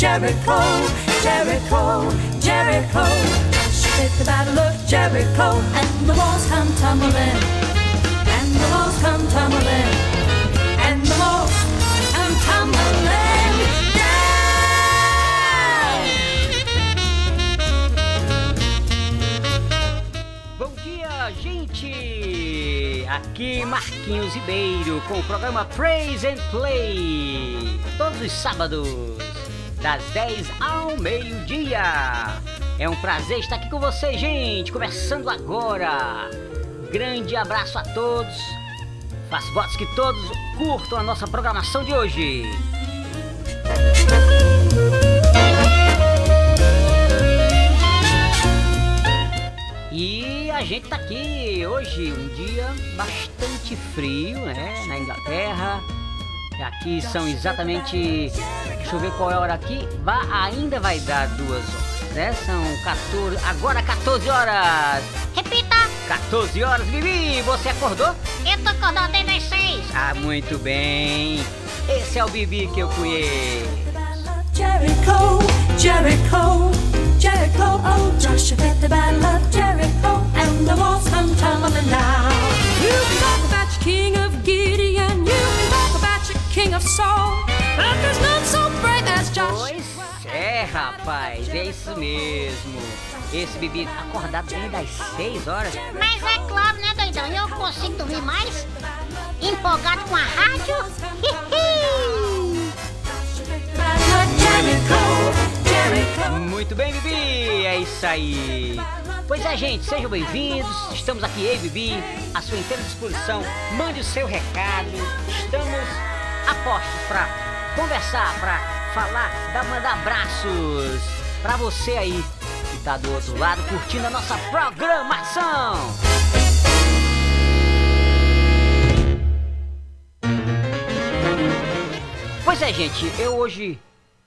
Jericho, Jericho, Jericho. Joshua fit the battle of Jericho, and the walls come tumbling, and the walls come tumbling, and the walls come tumbling down. Bom dia, gente! Aqui Marquinhos Ribeiro com o programa Praise and Play. Todos os sábados, das 10 ao meio-dia. É um prazer estar aqui com vocês, gente. Começando agora. Grande abraço a todos. Faço votos que todos curtam a nossa programação de hoje. E a gente tá aqui hoje, um dia bastante frio, né? Na Inglaterra. Aqui são exatamente. Deixa eu ver qual é a hora aqui. Vai, ainda vai dar duas horas, né? São 14. Agora 14 horas! Repita! 14 horas, Bibi! Você acordou? Eu tô acordando desde as seis. Ah, muito bem! Esse é o Bibi que eu conheço. Jericho, Jericho, Jericho, oh Joshua the battle of Jericho, and the walls come tumbling down. You can talk about your king king of Saul, but there's none so brave as Joshua. Pois é, rapaz, é isso mesmo. Esse Bibi acordado desde as 6 horas. Mas é claro, né, doidão? Eu consigo dormir mais? Empolgado com a rádio? Muito bem, Bibi! É isso aí! Pois é, gente, sejam bem-vindos. Estamos aqui, ei, Bibi, à sua inteira disposição. Mande o seu recado. Estamos a postos para conversar, para falar, dar, mandar abraços para você aí que tá do outro lado curtindo a nossa programação. Pois é, gente, eu hoje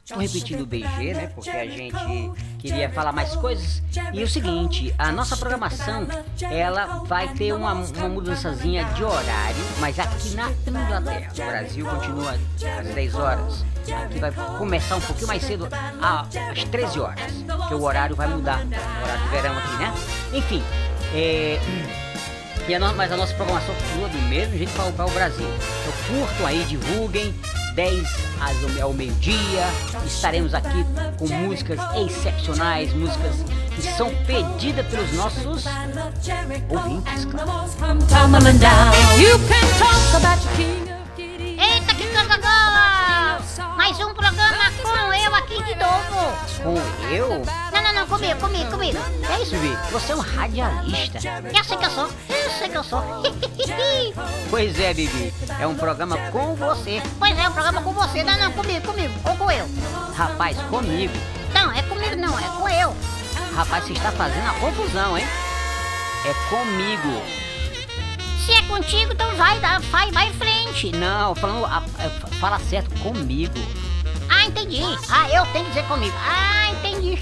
tô repetindo o BG, né? Porque a gente queria falar mais coisas. E o seguinte, a nossa programação, ela vai ter uma, uma mudançazinha de horário, mas aqui na Inglaterra, o Brasil continua às 10 horas. Aqui vai começar um pouquinho mais cedo, às 13 horas, que o horário vai mudar, o horário de verão aqui, né? Enfim, é... E a no- mas a nossa programação continua do mesmo jeito para o Brasil. Então curtam aí, divulguem. 10 às- ao meio-dia. Estaremos aqui com músicas excepcionais, músicas que são pedidas pelos nossos ouvintes, claro. Eita, que cagagá! Mais um programa com eu aqui de novo. Com eu? Não, não, não, comigo, comigo, comigo. É isso, Vi. Você é um radialista. Eu sei que eu sou, eu sei que eu sou. Pois é, Bibi. É um programa com você. Pois é, um programa com você. Não, não, comigo, comigo. Ou com eu. Rapaz, comigo. Não, é comigo não, é com eu. Rapaz, você está fazendo a confusão, hein? É comigo. Se é contigo, então vai, vai, vai em frente. Não, falando. fala certo, comigo. Ah, entendi. Ah, eu tenho que dizer comigo. Ah, entendi.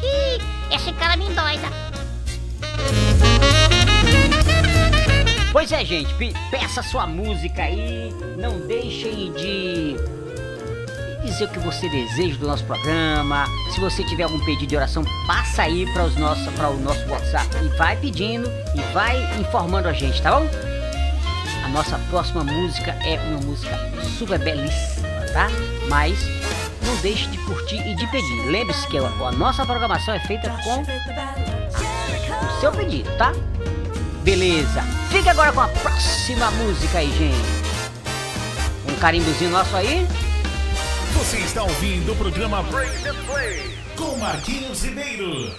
Esse cara me doida. Pois é, gente, pe- peça sua música aí, não deixem de dizer o que você deseja do nosso programa. Se você tiver algum pedido de oração, passa aí para os nossos, para o nosso WhatsApp e vai pedindo e vai informando a gente, tá bom? A nossa próxima música é uma música super belíssima, tá? Mas não deixe de curtir e de pedir. Lembre-se que a, nossa programação é feita com o seu pedido, tá? Beleza. Fique agora com a próxima música aí, gente. Um carimbozinho nosso aí. Você está ouvindo o programa Praise and Play com Marquinhos Ribeiro.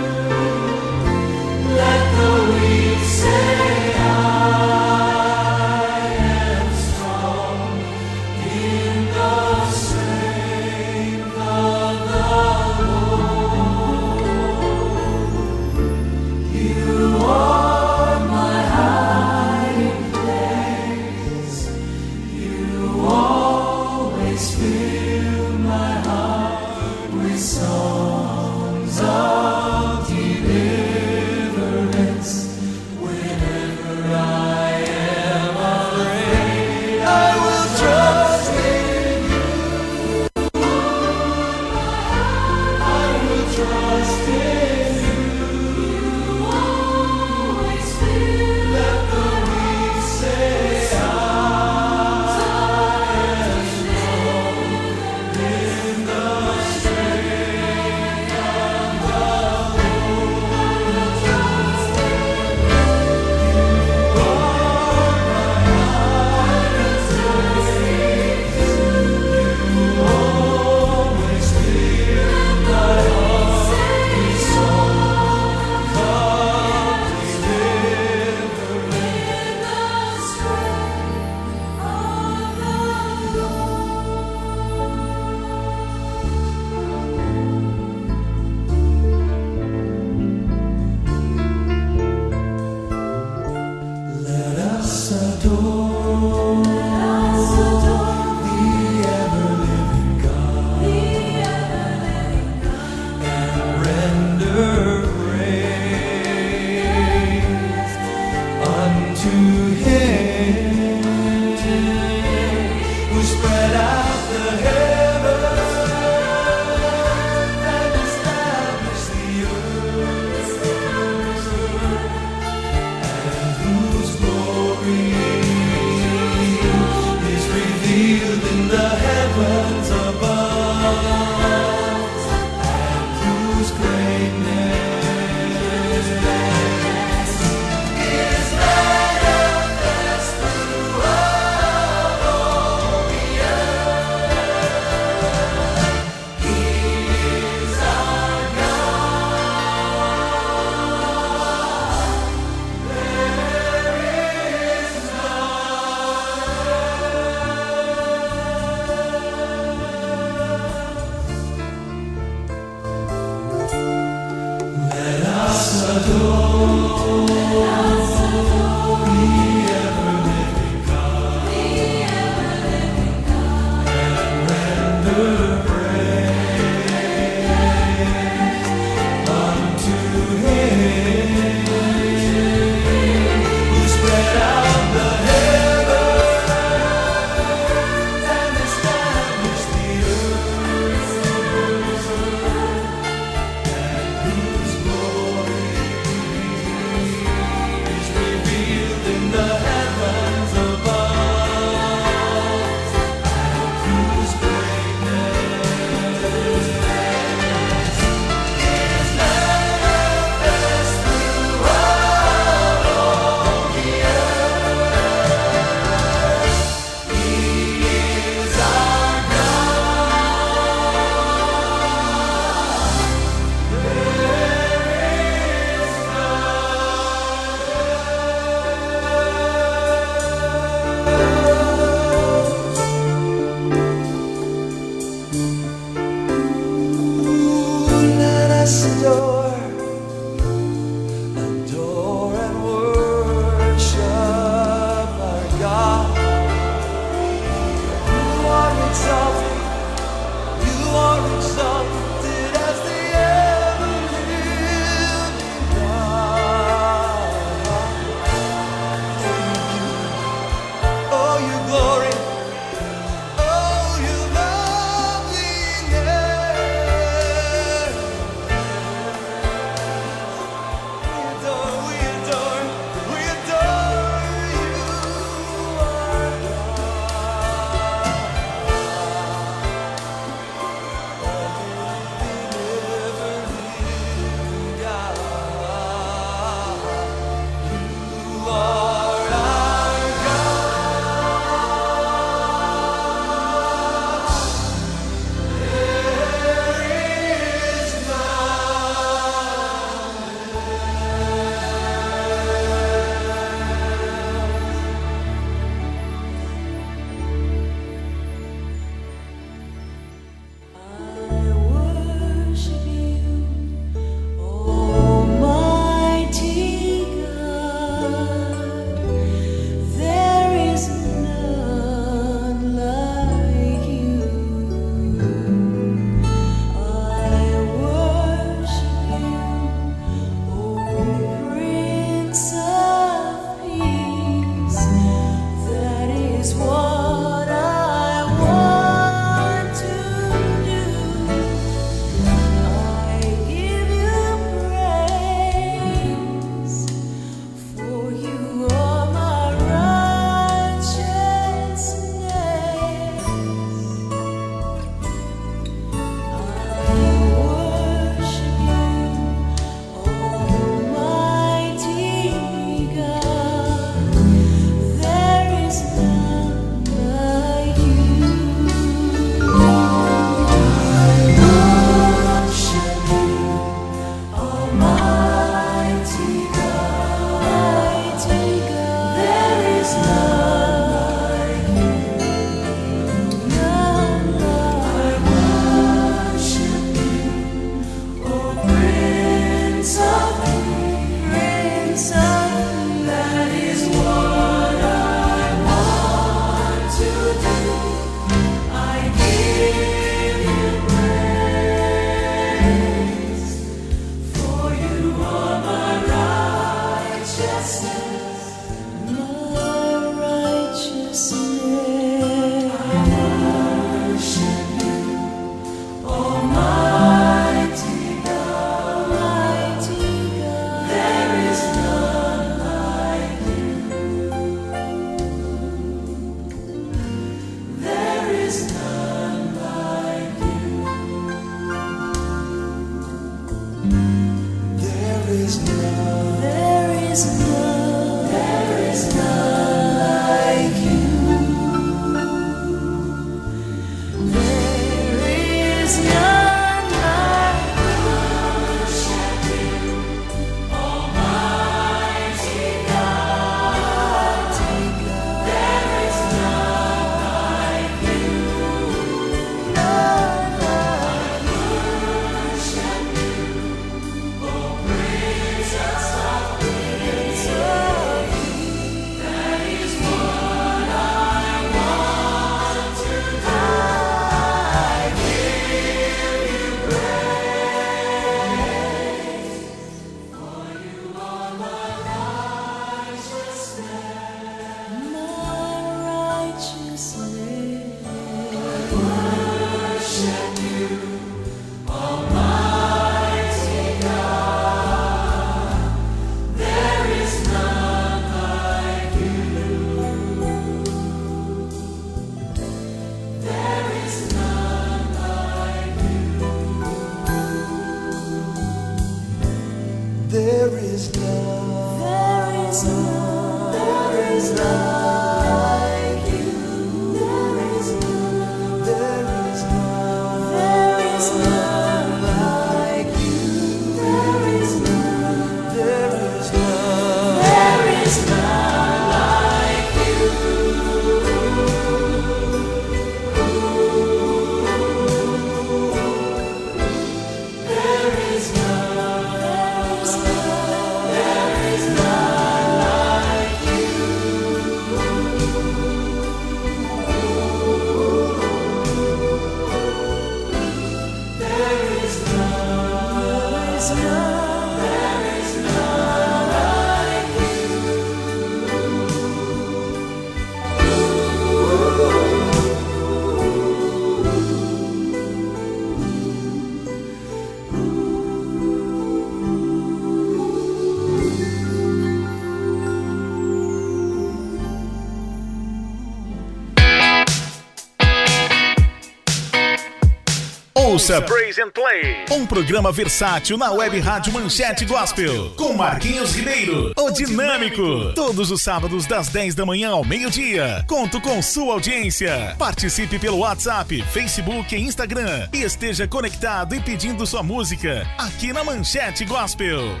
Ouça Praise and Play, um programa versátil na web rádio Manchete Gospel, com Marquinhos Ribeiro, o dinâmico, todos os sábados das 10 da manhã ao meio-dia. Conto com sua audiência. Participe pelo WhatsApp, Facebook e Instagram e esteja conectado e pedindo sua música aqui na Manchete Gospel.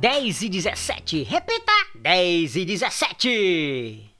Dez e dezessete. Repita! Dez e dezessete. 记。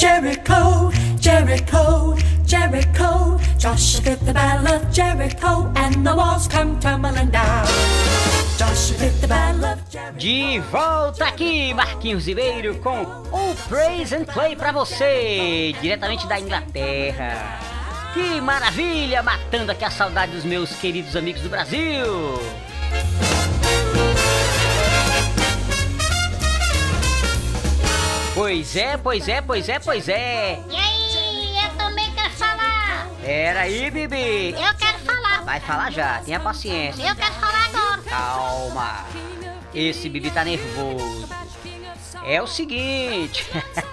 Jericho, Jericho, Jericho. Joshua fit the battle of Jericho, and the walls come tumbling down. De volta aqui, Marquinhos Ribeiro, com o Praise and Play pra você, diretamente da Inglaterra. Que maravilha, matando aqui a saudade dos meus queridos amigos do Brasil. Pois é, pois é, pois é, pois é. E aí, eu também quero falar. Era aí, Bibi. Eu quero falar. Vai falar já, tenha paciência. Eu quero falar agora. Calma. Esse Bibi tá nervoso. É o seguinte.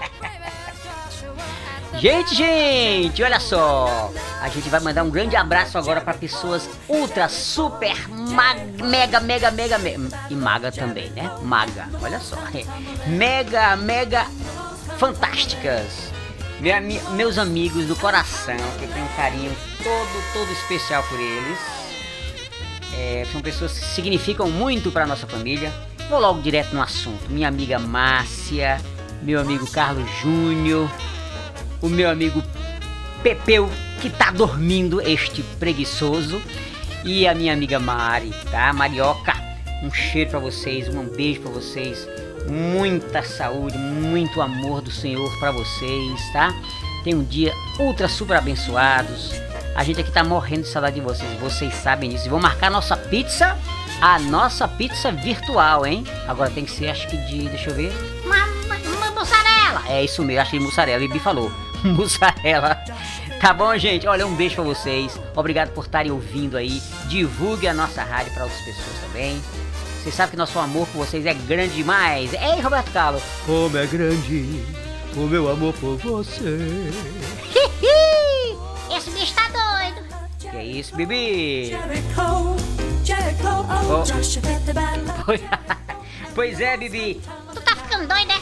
gente, gente, olha só. A gente vai mandar um grande abraço agora para pessoas ultra, super, ma- mega, mega, mega, mega. E maga também, né? Maga, olha só. Mega, mega fantásticas. Meus amigos do coração, que eu tenho um carinho todo, todo especial por eles. É, são pessoas que significam muito para nossa família. Vou logo direto no assunto. Minha amiga Márcia, meu amigo Carlos Júnior, o meu amigo Pepeu, que tá dormindo, este preguiçoso, e a minha amiga Mari, tá? Marioca, um cheiro para vocês, um beijo para vocês, muita saúde, muito amor do Senhor para vocês, tá? Tem um dia ultra super abençoados. A gente aqui tá morrendo de saudade de vocês, vocês sabem disso. E vão marcar nossa pizza, a nossa pizza virtual, hein? Agora tem que ser, acho que de, deixa eu ver, Uma, uma, uma mussarela. é isso mesmo, achei mussarela, Bibi falou. Mussarela. Tá bom, gente? Olha, um beijo pra vocês. Obrigado por estarem ouvindo aí. Divulgue a nossa rádio pra outras pessoas também. Vocês sabem que nosso amor por vocês é grande demais. Ei, Roberto Carlos. Como é grande o meu amor por você. Esse bicho tá doido. Que é isso, Jericho, oh, Oh. Pois é, Bibi. Tu tá ficando doido, né?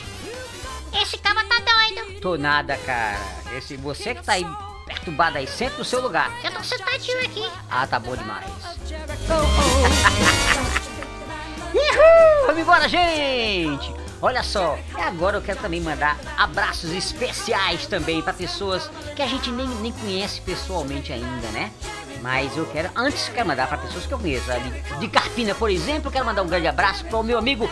Esse cara tá doido. Tô nada, cara. Esse, você que tá aí perturbado aí, senta no seu lugar. Eu tô sentadinho aqui. Ah, tá bom demais. Uhul! Vamos embora, gente! Olha só, e agora eu quero também mandar abraços especiais também para pessoas que a gente nem, nem conhece pessoalmente ainda, né? Mas eu quero, antes eu quero mandar para pessoas que eu conheço. De Carpina, por exemplo, eu quero mandar um grande abraço para o meu amigo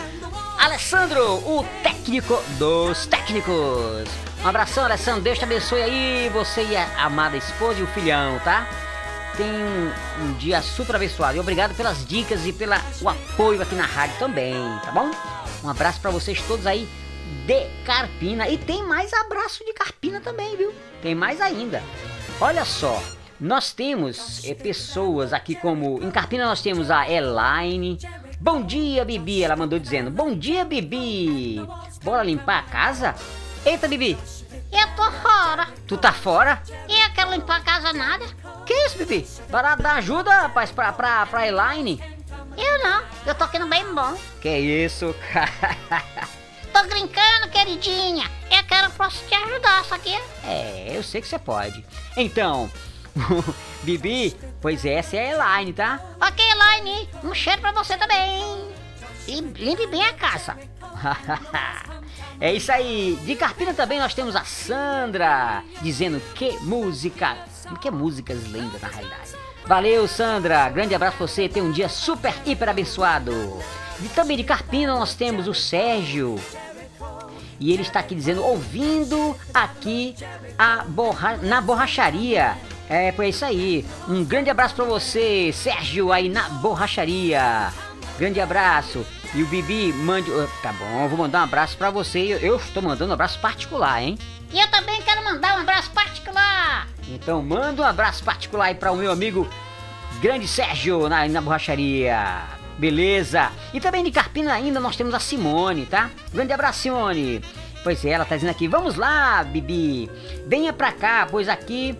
Alessandro, o técnico dos técnicos. Um abração, Alessandro. Deus te abençoe aí, você e a amada esposa e o filhão, tá? Tenha um, um dia super abençoado. E obrigado pelas dicas e pelo apoio aqui na rádio também, tá bom? Um abraço pra vocês todos aí de Carpina. E tem mais abraço de Carpina também, viu? Tem mais ainda. Olha só, nós temos eh, pessoas aqui como. Em Carpina nós temos a Elaine. Bom dia, Bibi. Ela mandou dizendo: Bom dia, Bibi. Bora limpar a casa? Eita, Bibi, Eu tô fora. tu tá fora? E eu quero limpar a casa nada. Que isso, Bibi? Para dar ajuda, rapaz, pra, pra, pra Elaine. Eu não. Eu tô aqui no bem bom. Que isso, cara? Tô brincando, queridinha. Eu quero posso te ajudar, só que É, eu sei que você pode. Então, Bibi, pois essa é a Elaine, tá? Ok, Elaine, um cheiro pra você também. E limpe bem a casa. é isso aí. De Carpina também nós temos a Sandra, dizendo que música, que músicas lindas na realidade. Valeu, Sandra. Grande abraço pra você. Tenha um dia super, hiper abençoado. E também de Carpina nós temos o Sérgio. E ele está aqui dizendo, ouvindo aqui a borra... na borracharia. É, foi isso aí. Um grande abraço pra você, Sérgio, aí na borracharia. Grande abraço. E o Bibi, mande. Tá bom, vou mandar um abraço pra você. Eu, eu estou mandando um abraço particular, hein? E eu também quero mandar um abraço particular. Então manda um abraço particular aí para o meu amigo Grande Sérgio na, na borracharia. Beleza? E também de Carpina ainda nós temos a Simone, tá? Grande abraço, Simone. Pois é, ela tá dizendo aqui, vamos lá, Bibi. Venha pra cá, pois aqui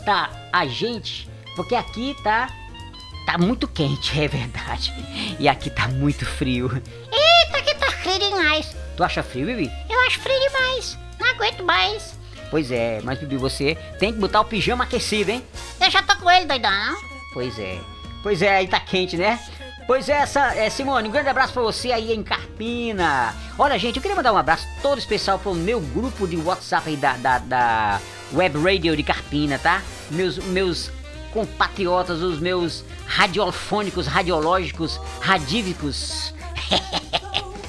tá a gente, porque aqui tá tá muito quente, é verdade. E aqui tá muito frio. Eita, que tá frio demais. Tu acha frio, Bibi? Eu acho frio demais. Não aguento mais. Pois é, mas Bibi, você tem que botar o pijama aquecido, hein? Eu já tô com ele, doidão. Pois é. Pois é, aí tá quente, né? Pois é, essa, é, Simone, um grande abraço pra você aí em Carpina. Olha, gente, eu queria mandar um abraço todo especial pro meu grupo de WhatsApp aí da, da, da Web Radio de Carpina, tá? Meus, meus compatriotas, os meus radiofônicos, radiológicos, radívicos.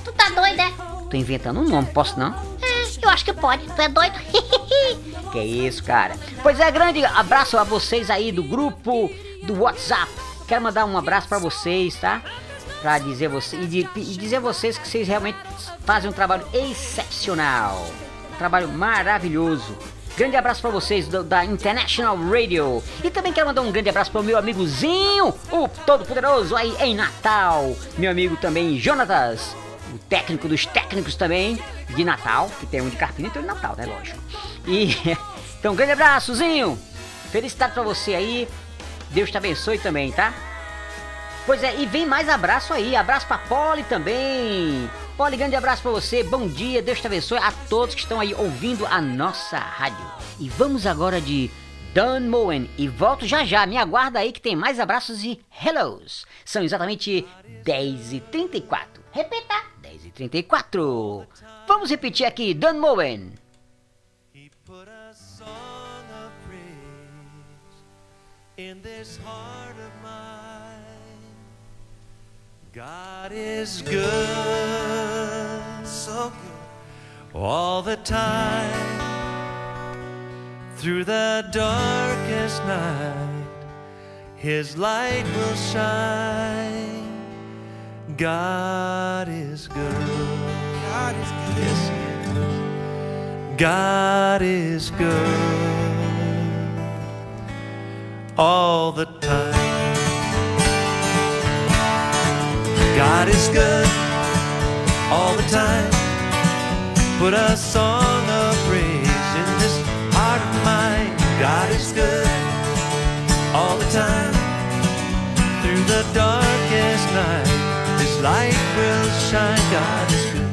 Tu tá doido, é? Tô inventando um nome, posso não? É, eu acho que pode. Tu é doido? Que é isso, cara. Pois é, grande abraço a vocês aí do grupo do WhatsApp. Quero mandar um abraço pra vocês, tá? Pra dizer você e, de- e dizer a vocês que vocês realmente fazem um trabalho excepcional, um trabalho maravilhoso. Grande abraço pra vocês do- da International Radio. E também quero mandar um grande abraço pro meu amigozinho, o Todo-Poderoso aí em Natal. Meu amigo também, Jonatas, o técnico dos técnicos também, de Natal, que tem um de Carpina e um de Natal, né? Lógico. E então, grande abraçozinho. Felicidade pra você aí. Deus te abençoe também, tá? Pois é, e vem mais abraço aí. Abraço pra Polly também. Polly, grande abraço pra você. Bom dia, Deus te abençoe a todos que estão aí ouvindo a nossa rádio. E vamos agora de Dan Moen. E volto já já. Me aguarda aí que tem mais abraços e hellos. São exatamente 10h34. Repita. 10h34. Vamos repetir aqui, Dan Moen. In this heart God is good, so good, all the time. Through the darkest night, His light will shine. God is good. God is good. Yes, He is. God is good all the time. God is good all the time. Put a song of praise in this heart of mine. God is good all the time. Through the darkest night, His light will shine. God is good.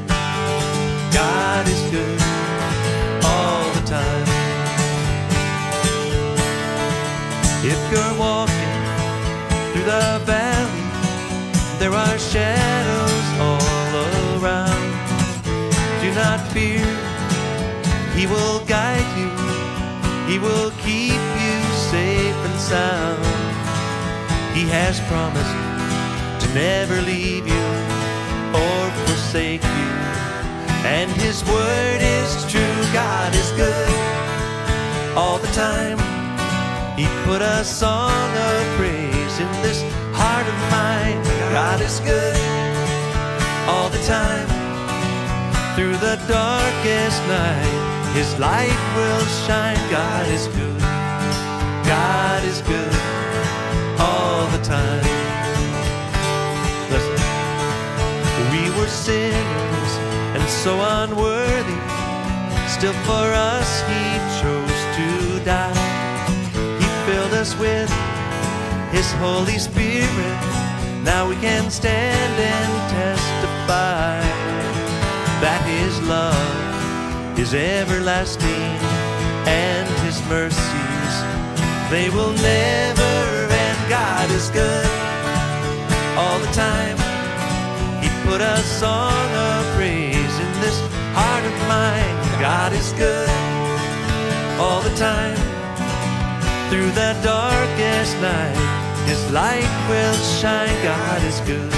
God is good all the time. If you're walking through the valley, there are shadows all around. Do not fear, He will guide you, He will keep you safe and sound. He has promised to never leave you or forsake you. And his word is true, God is good all the time. He put a song of praise in this heart of mine. God is good all the time. Through the darkest night, his light will shine. God is good. God is good all the time. Listen. We were sinners and so unworthy. Still for us he chose to die. He filled us with his Holy Spirit. Now we can stand and testify that his love is everlasting and his mercies they will never end. God is good all the time. He put a song of praise in this heart of mine. God is good all the time. Through the darkest night, his light will shine. God is good.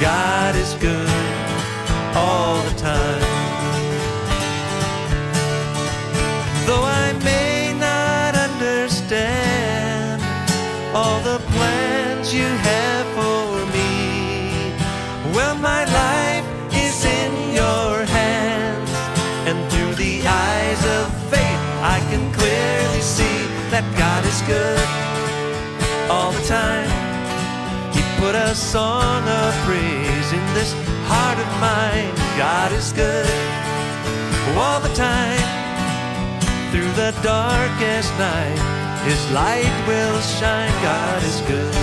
God is good all the time. Though I may not understand all the plans you have for me, well, my life is in your hands, and through the eyes of faith, I can clearly see that God is good all the time. He put a song of praise in this heart of mine. God is good all the time. Through the darkest night, His light will shine. God is good.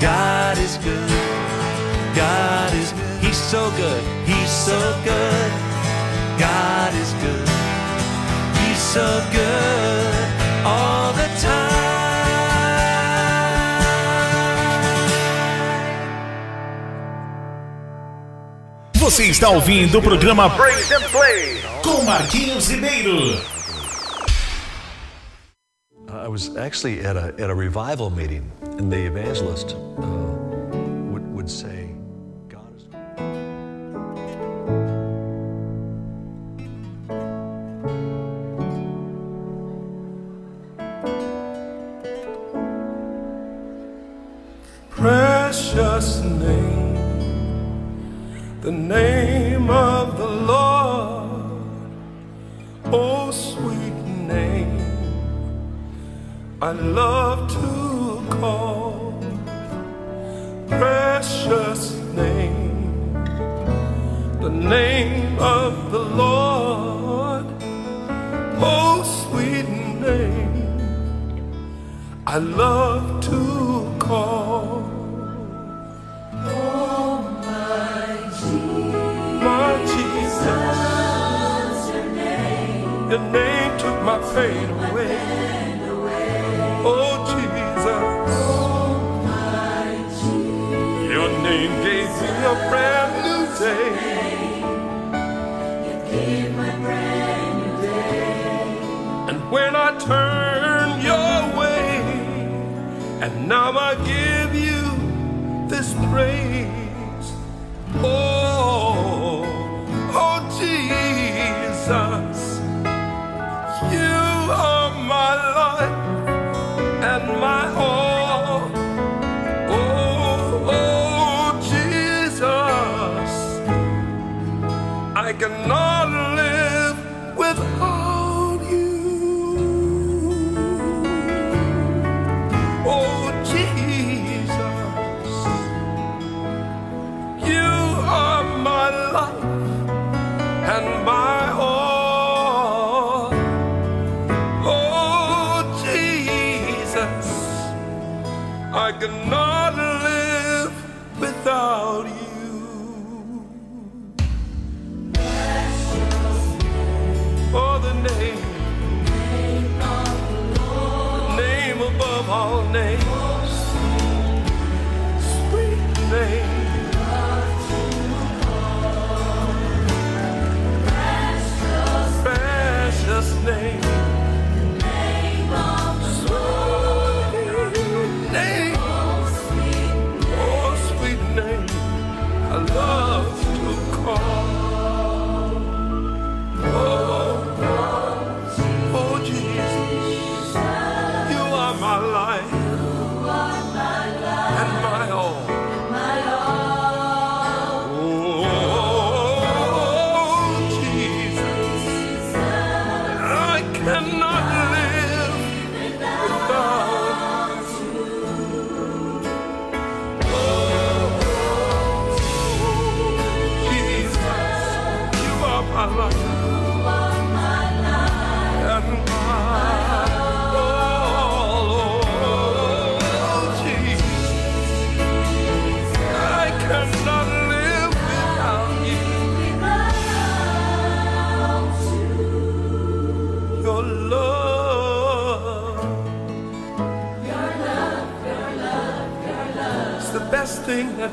God is good. God is good. He's so good. He's so good. God is good. He's so good all the time. Você está ouvindo o programa Praise and Play com Marquinhos Ribeiro. I was actually at a, at a revival meeting and the evangelist uh, would, would say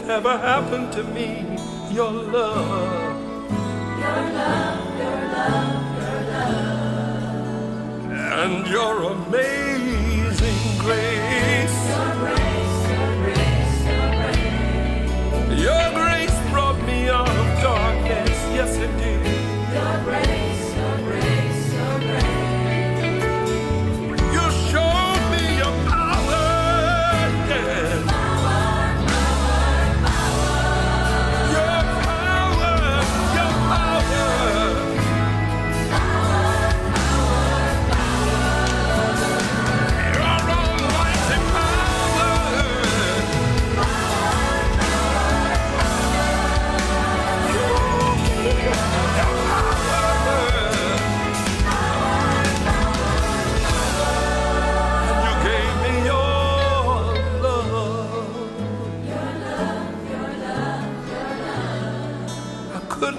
ever happened to me. Your love, your love, your love, your love, and your.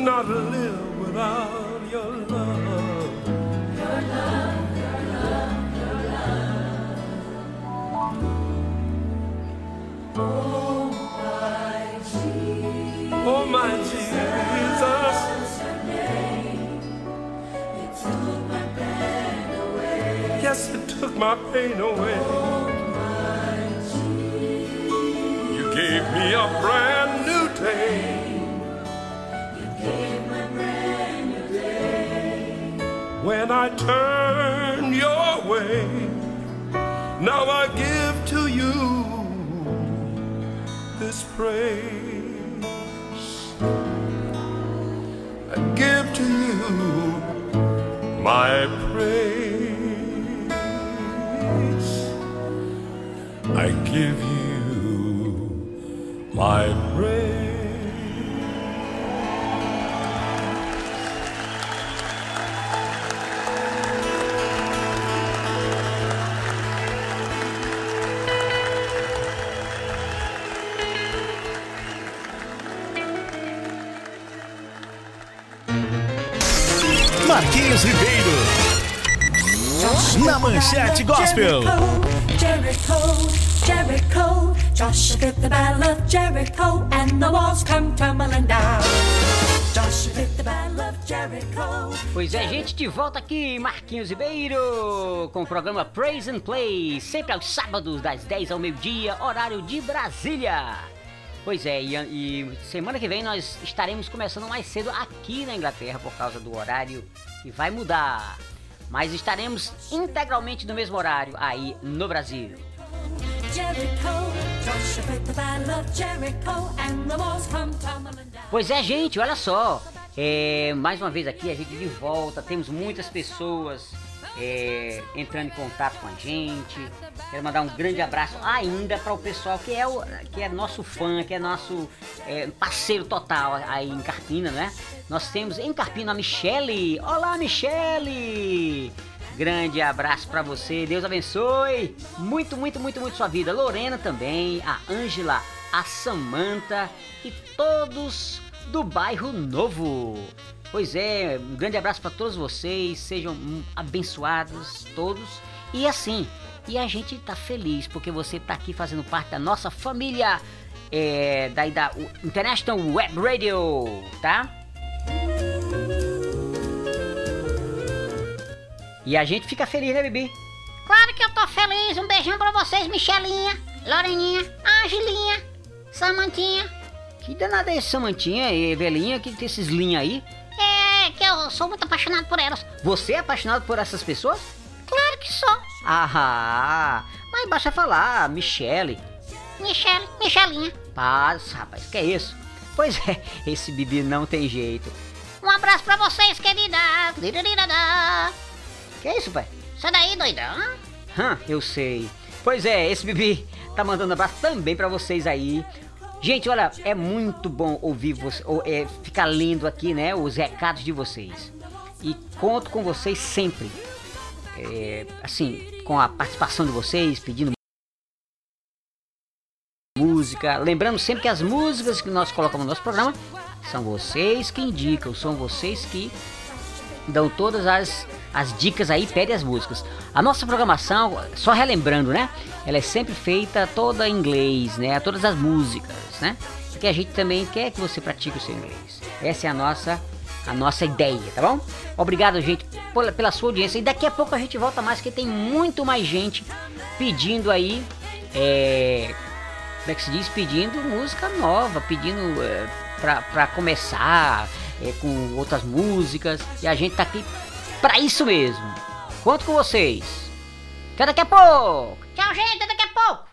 Could not live without your love. Your love, your love, your love. Oh my Jesus. Oh, my Jesus. It took my pain away. Yes, it took my pain away. Oh, my you gave me a brand When I turn your way, now I give to you this praise. I give to you my praise. I give you my Na Manchete Gospel. Jericho, Jericho, Joshua did the battle of Jericho, and the walls come tumbling down. Joshua did the battle of Jericho. Pois é, gente, de volta aqui, Marquinhos Ribeiro, com o programa Praise and Play, sempre aos sábados, das 10 ao meio-dia, horário de Brasília. Pois é, e, e semana que vem nós estaremos começando mais cedo aqui na Inglaterra por causa do horário que vai mudar. Mas estaremos integralmente no mesmo horário aí no Brasil. Pois é, gente, olha só. É, mais uma vez aqui, a gente de volta. Temos muitas pessoas é, entrando em contato com a gente. Quero mandar um grande abraço ainda para o pessoal que é, o, que é nosso fã, que é nosso é, parceiro total aí em Carpina, né? Nós temos em Carpina a Michele. Olá, Michele! Grande abraço para você, Deus abençoe muito, muito, muito, muito sua vida. Lorena também, a Ângela, a Samanta e todos do bairro Novo. Pois é, um grande abraço para todos vocês, sejam abençoados todos. E assim, e a gente tá feliz porque você tá aqui fazendo parte da nossa família é, daí da International Web Radio, tá? E a gente fica feliz, né, Bibi? Claro que eu tô feliz. Um beijão pra vocês, Michelinha, Loreninha, Angelinha, Samantinha. Que danada é esse Samantinha e Evelinha que tem esses linhas aí? É que eu sou muito apaixonado por elas. Você é apaixonado por essas pessoas? Claro que sou. Ah, mas basta falar, Michele. Michele, Michelinha. Paz, rapaz, que é isso? Pois é, esse Bibi não tem jeito. Um abraço pra vocês, querida. Que é isso, pai? Sai daí, doidão. Eu sei. Pois é, esse Bibi tá mandando abraço também pra vocês aí. Gente, olha, é muito bom ouvir você, ou, é, ficar lendo aqui, né, os recados de vocês. E conto com vocês sempre. É, assim, com a participação de vocês, pedindo música. Lembrando sempre que as músicas que nós colocamos no nosso programa são vocês que indicam, são vocês que dão todas as, as dicas aí, pedem as músicas. A nossa programação, só relembrando, né? Ela é sempre feita toda em inglês, né? Todas as músicas, né? Porque a gente também quer que você pratique o seu inglês. Essa é a nossa a nossa ideia, tá bom? Obrigado, gente, pela sua audiência. E daqui a pouco a gente volta mais, porque tem muito mais gente pedindo aí. É, como é que se diz? Pedindo música nova, pedindo é, pra, pra começar é, com outras músicas. E a gente tá aqui pra isso mesmo. Conto com vocês. Até daqui a pouco! Tchau, gente. Até daqui a pouco.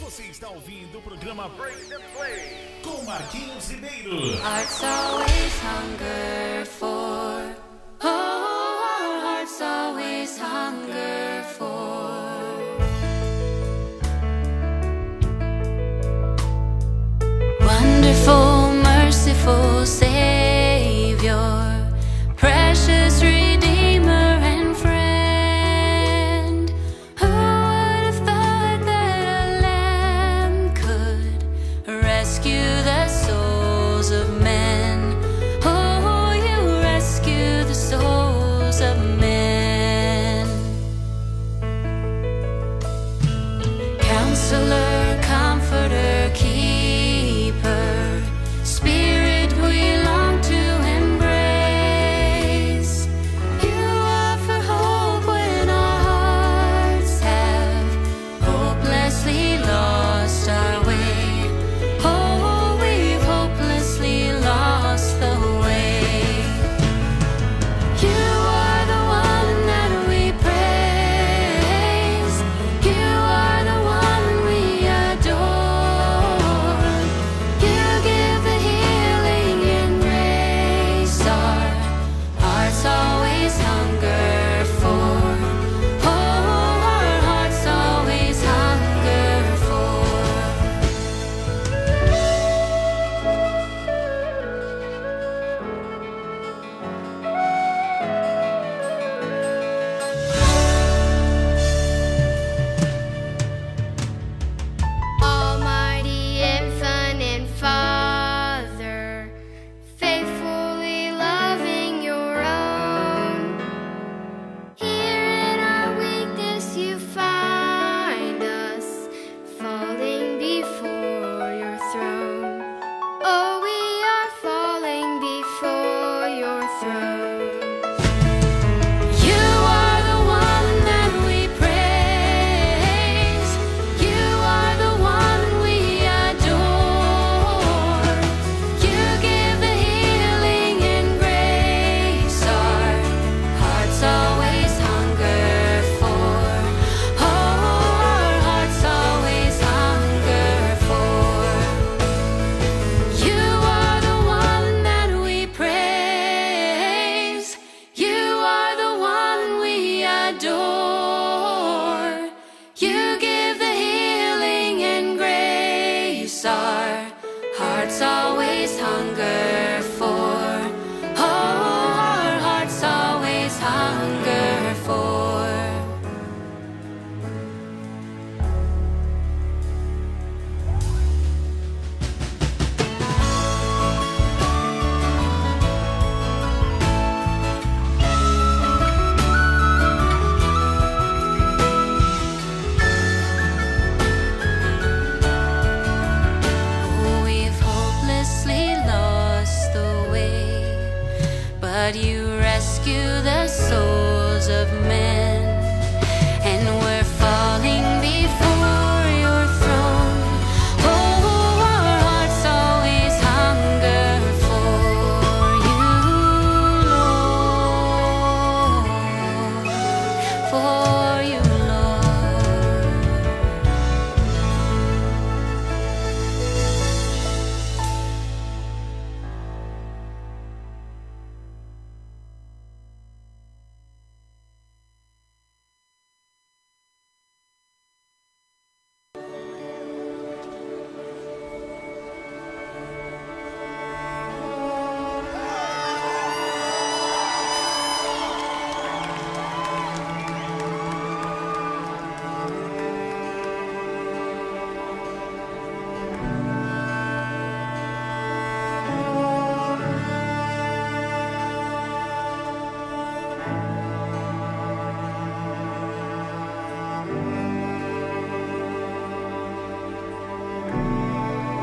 Você está ouvindo o programa Praise and Play com Marquinhos Ribeiro. Hearts always hunger for. Oh, hearts always hunger for. Wonderful, merciful Savior, precious It's a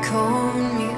Call me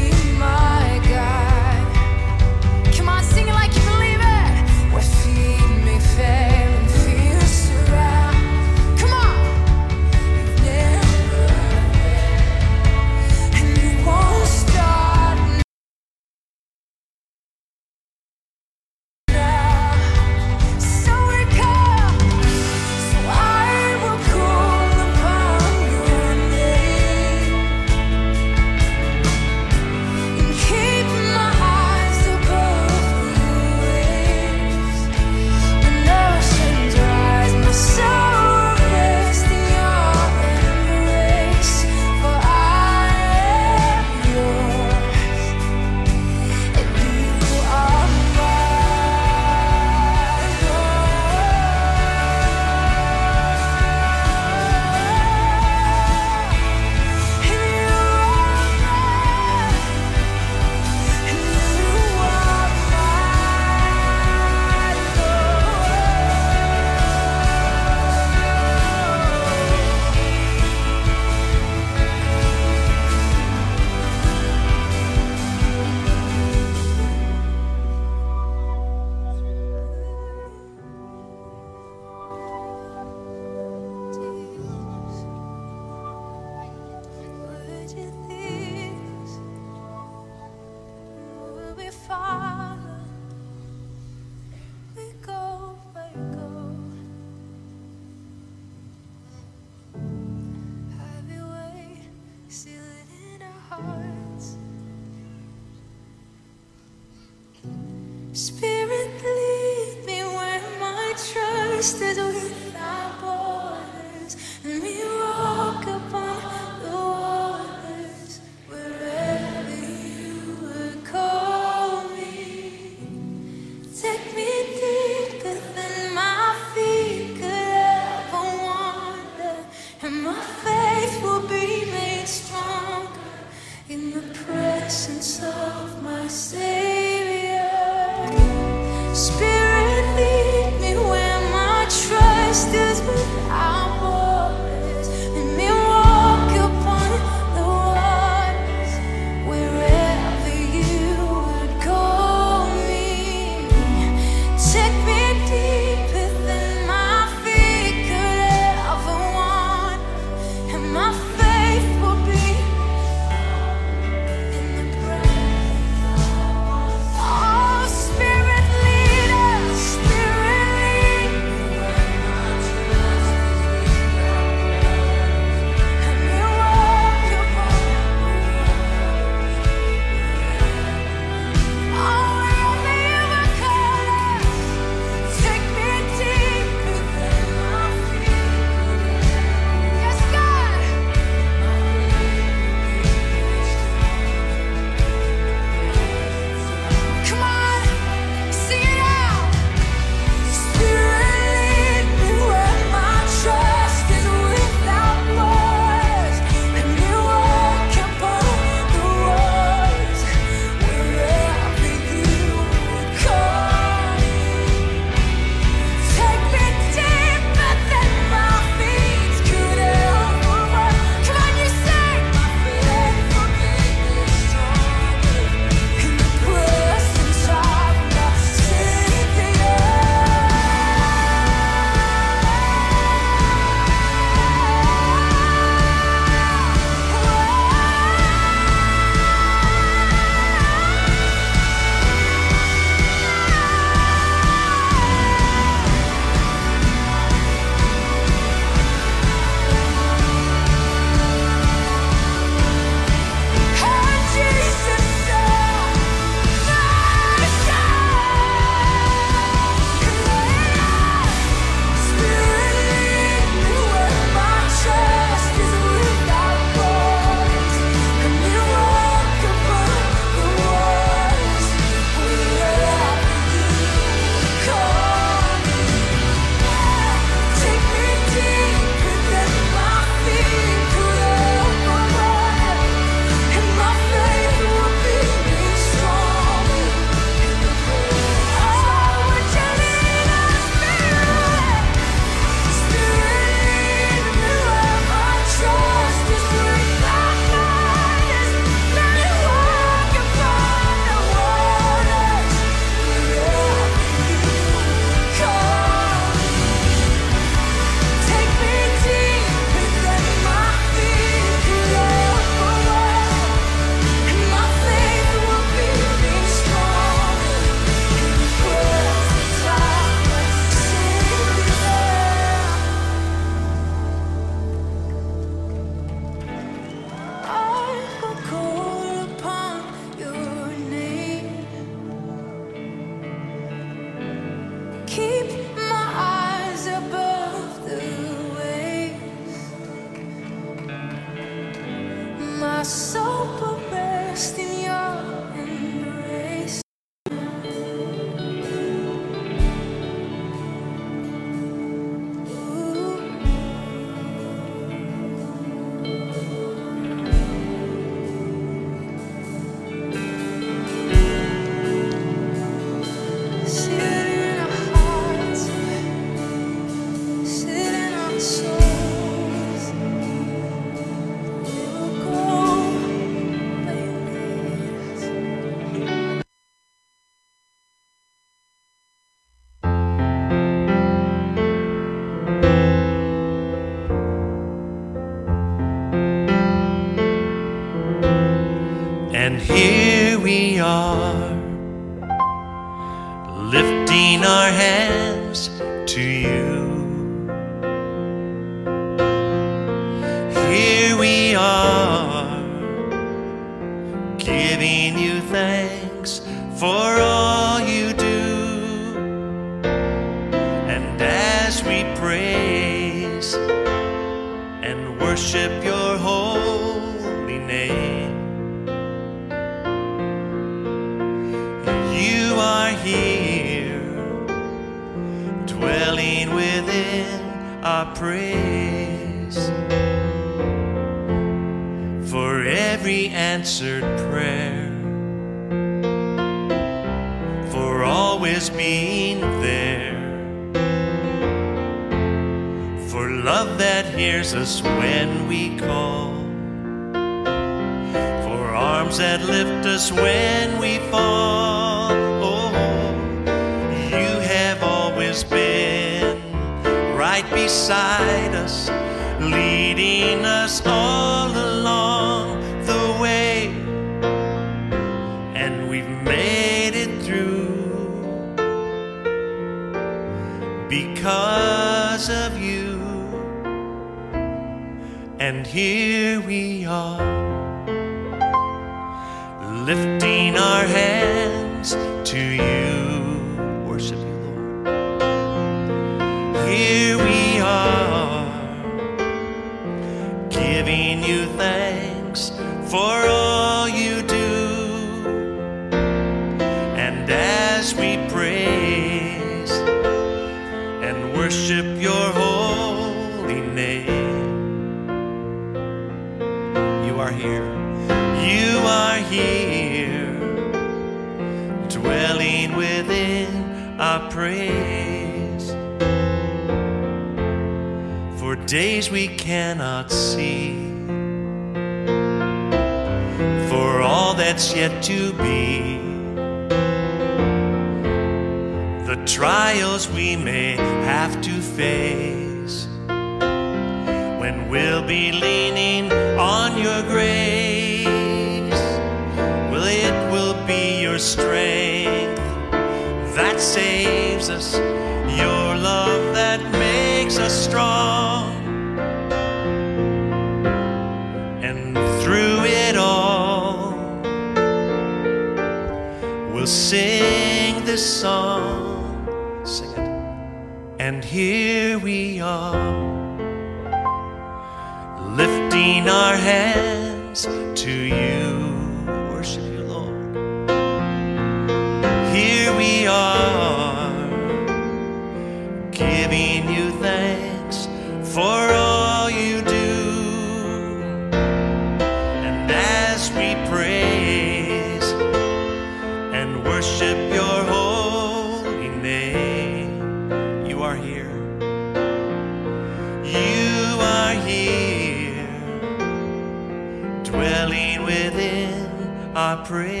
our praise.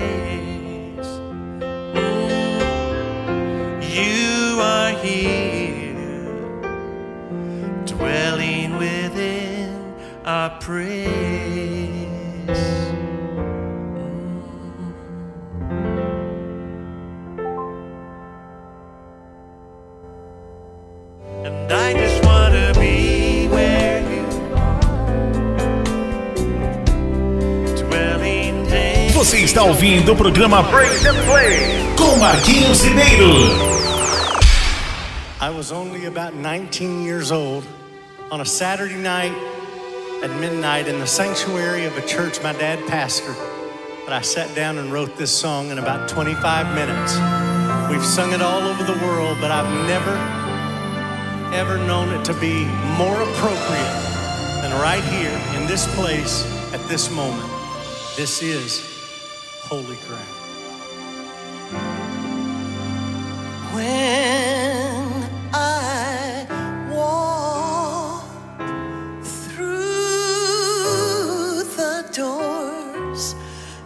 You are here, dwelling within our praise. ouvindo o programa Break the Play com Marquinhos Ribeiro. I was only about 19 years old on a Saturday night at midnight in the sanctuary of a church my dad pastored. But I sat down and wrote this song in about 25 minutes. We've sung it all over the world, but I've never, ever known it to be more appropriate than right here in this place at this moment. This is holy ground. When I walk through the doors,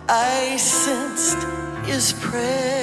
I sensed his presence.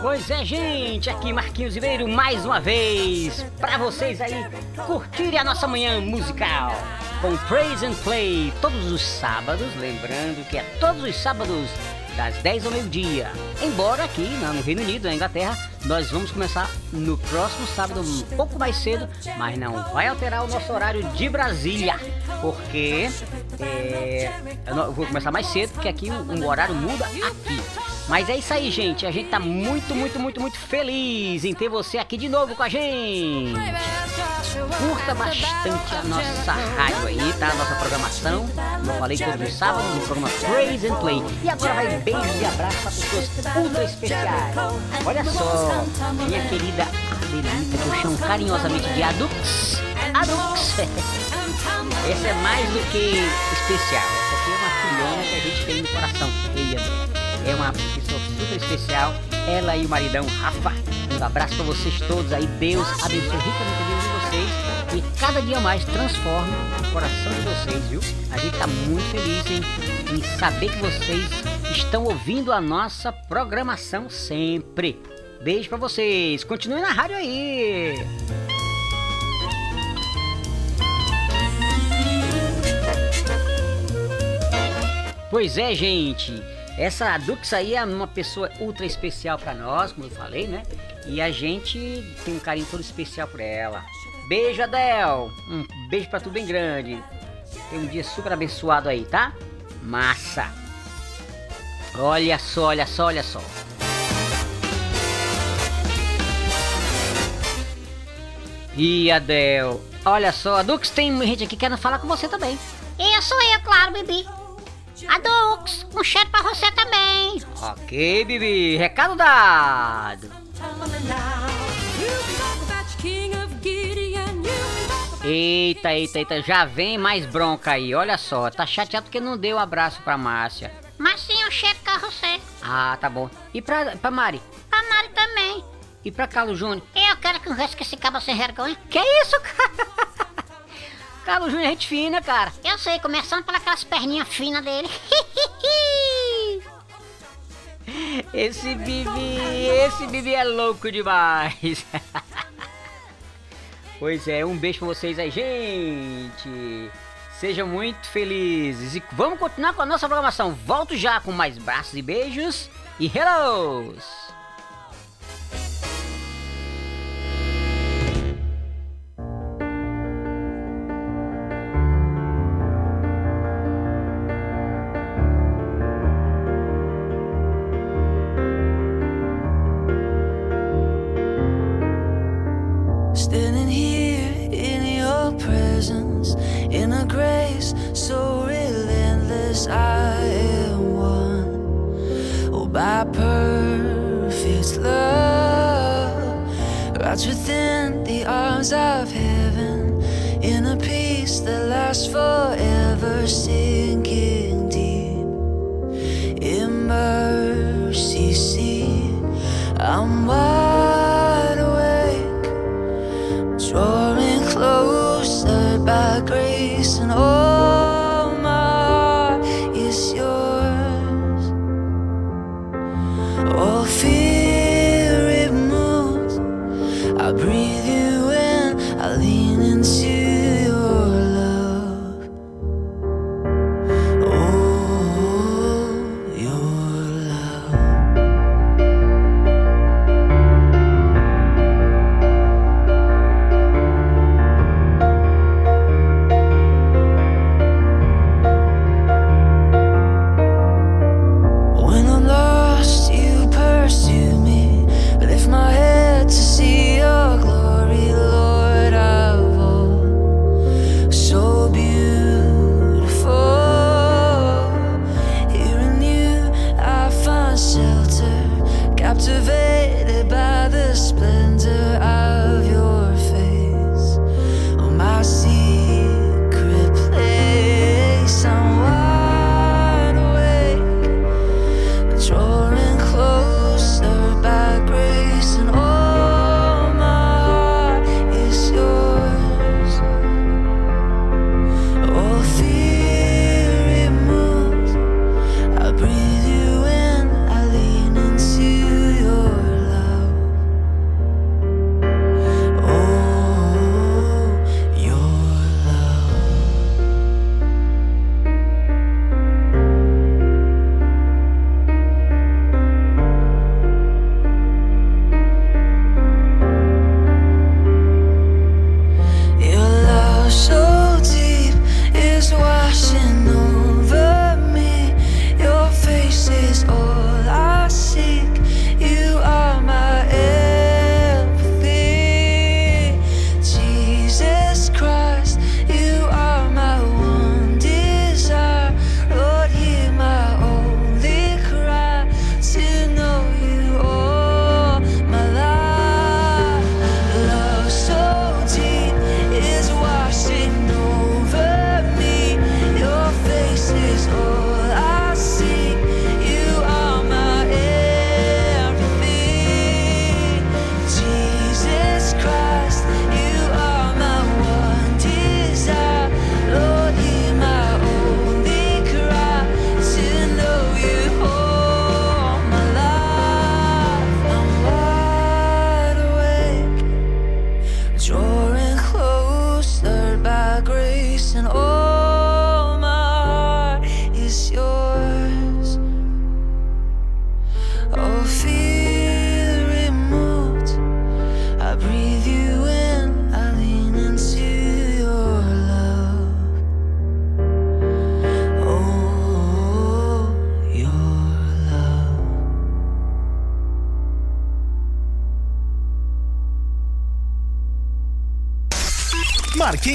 Pois é, gente, aqui Marquinhos Ribeiro mais uma vez para vocês aí curtirem a nossa manhã musical com Praise and Play todos os sábados, lembrando que é todos os sábados das 10 ao meio-dia. Embora aqui no Reino Unido, na Inglaterra, nós vamos começar no próximo sábado um pouco mais cedo, mas não vai alterar o nosso horário de Brasília, porque é, eu não- eu vou começar mais cedo, porque aqui o, o horário muda aqui. Mas é isso aí, gente. A gente tá muito, muito, muito, muito feliz em ter você aqui de novo com a gente. Curta bastante a nossa rádio aí, tá? A nossa programação. Como eu falei todos os sábados no programa Praise and Play. E agora vai beijos e abraços para pessoas ultra especiais. Olha só, minha querida Adelita, que eu chamo carinhosamente de Adux. Adux. Esse é mais do que especial. Essa aqui é uma filhona que a gente tem no coração. É uma pessoa super especial. Ela e o maridão Rafa. Um abraço pra vocês todos aí. Deus abençoe ricamente a vida de vocês. E cada dia mais transforme o coração de vocês, viu? A gente tá muito feliz em, em saber que vocês estão ouvindo a nossa programação sempre. Beijo pra vocês. Continue na rádio aí. Pois é, gente. Essa Dux aí é uma pessoa ultra especial pra nós, como eu falei, né? E a gente tem um carinho todo especial por ela. Beijo, Adel. Um beijo pra tu bem grande. Tem um dia super abençoado aí, tá? Massa. Olha só, olha só, olha só. Ih, Adel. Olha só, a Dux tem gente aqui querendo falar com você também. Eu sou eu, claro, Bibi. A Dux, um cheiro pra você também. Ok, Bibi. Recado dado. Eita, eita, eita. Já vem mais bronca aí. Olha só. Tá chateado porque não deu um abraço pra Márcia. Mas sim, um cheiro pra você. Ah, tá bom. E pra, pra Mari? Pra Mari também. E pra Carlos Júnior? Eu quero que o resto que esse cabo sem vergonha. Que isso, cara? Carlos Júnior é gente fina, cara. Eu sei, começando pelas perninhas finas dele. Esse Bibi, esse Bibi é louco demais. pois é, um beijo pra vocês aí, gente. Sejam muito felizes. E vamos continuar com a nossa programação. Volto já com mais braços e beijos e hellos.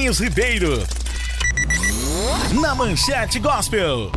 Marquinhos Ribeiro. Na Manchete Gospel.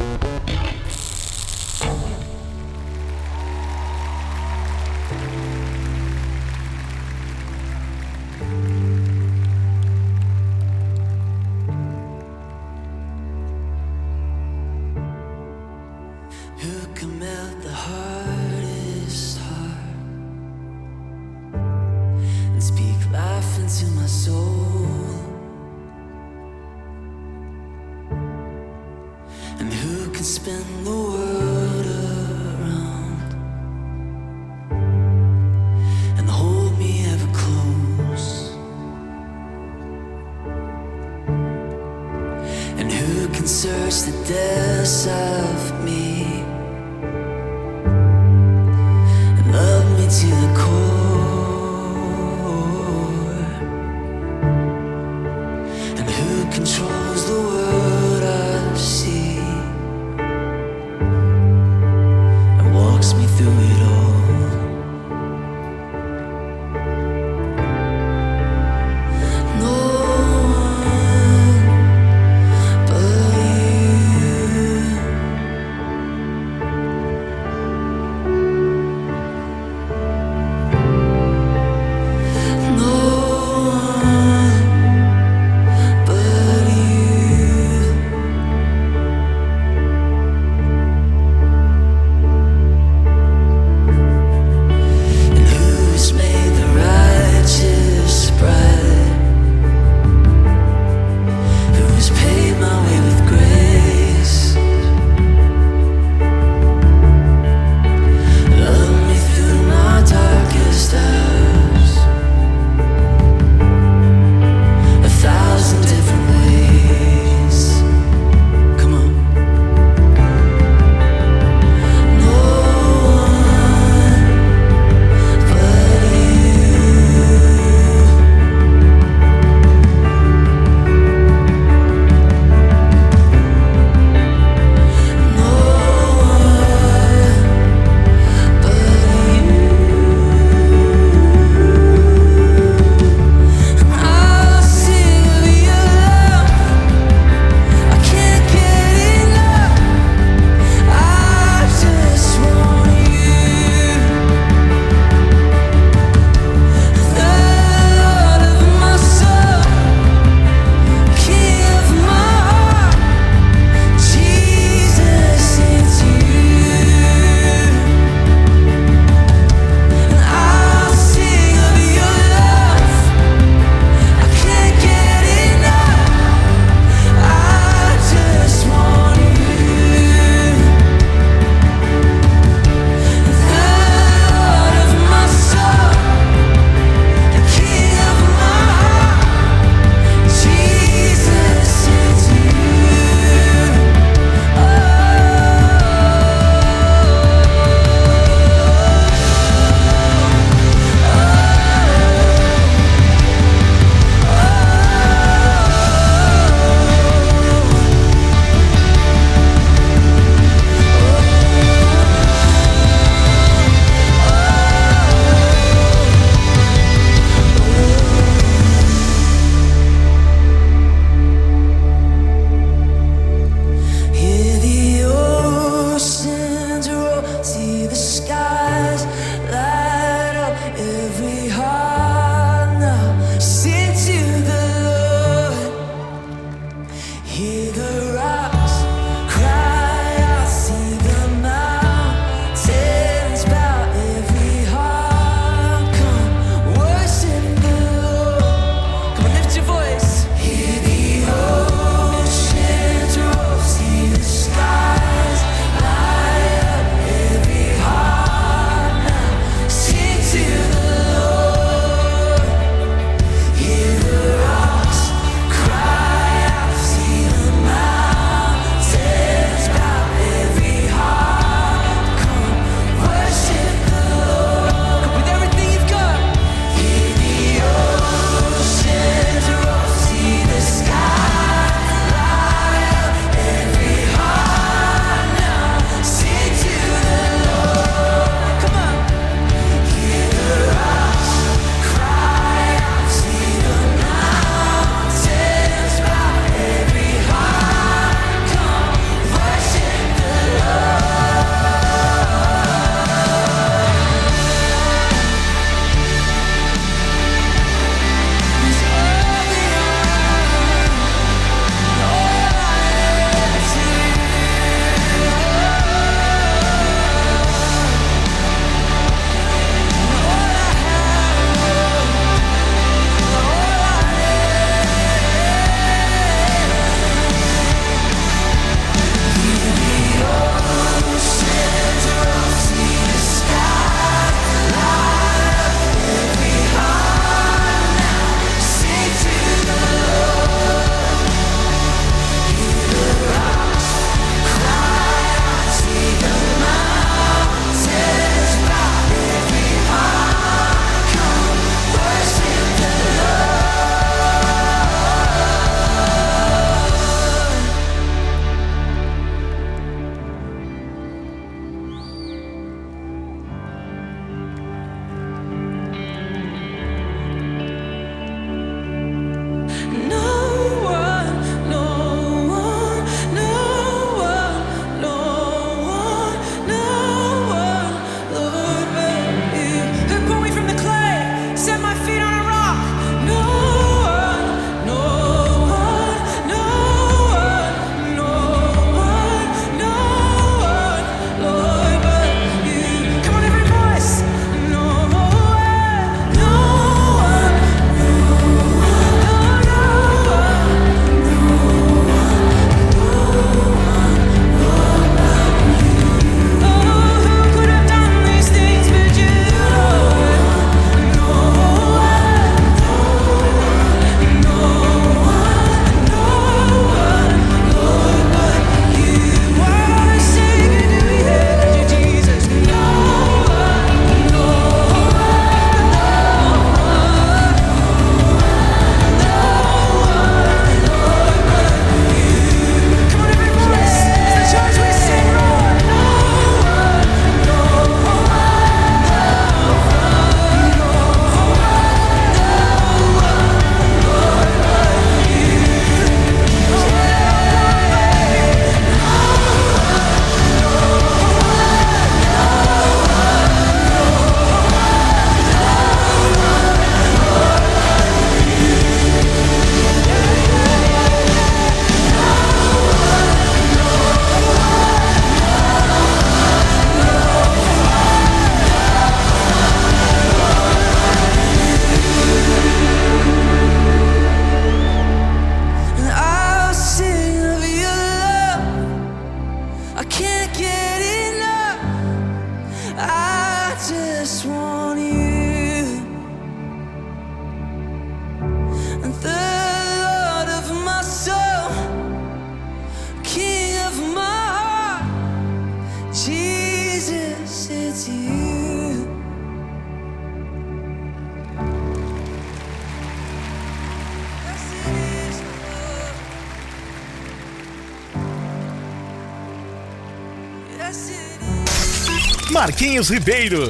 Marquinhos Ribeiro.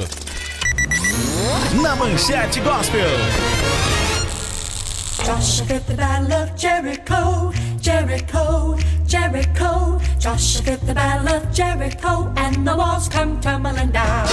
Na Manchete Gospel. Joshua fit the battle of Jericho, Jericho, Jericho. Joshua fit the battle of Jericho, and the walls come tumbling down.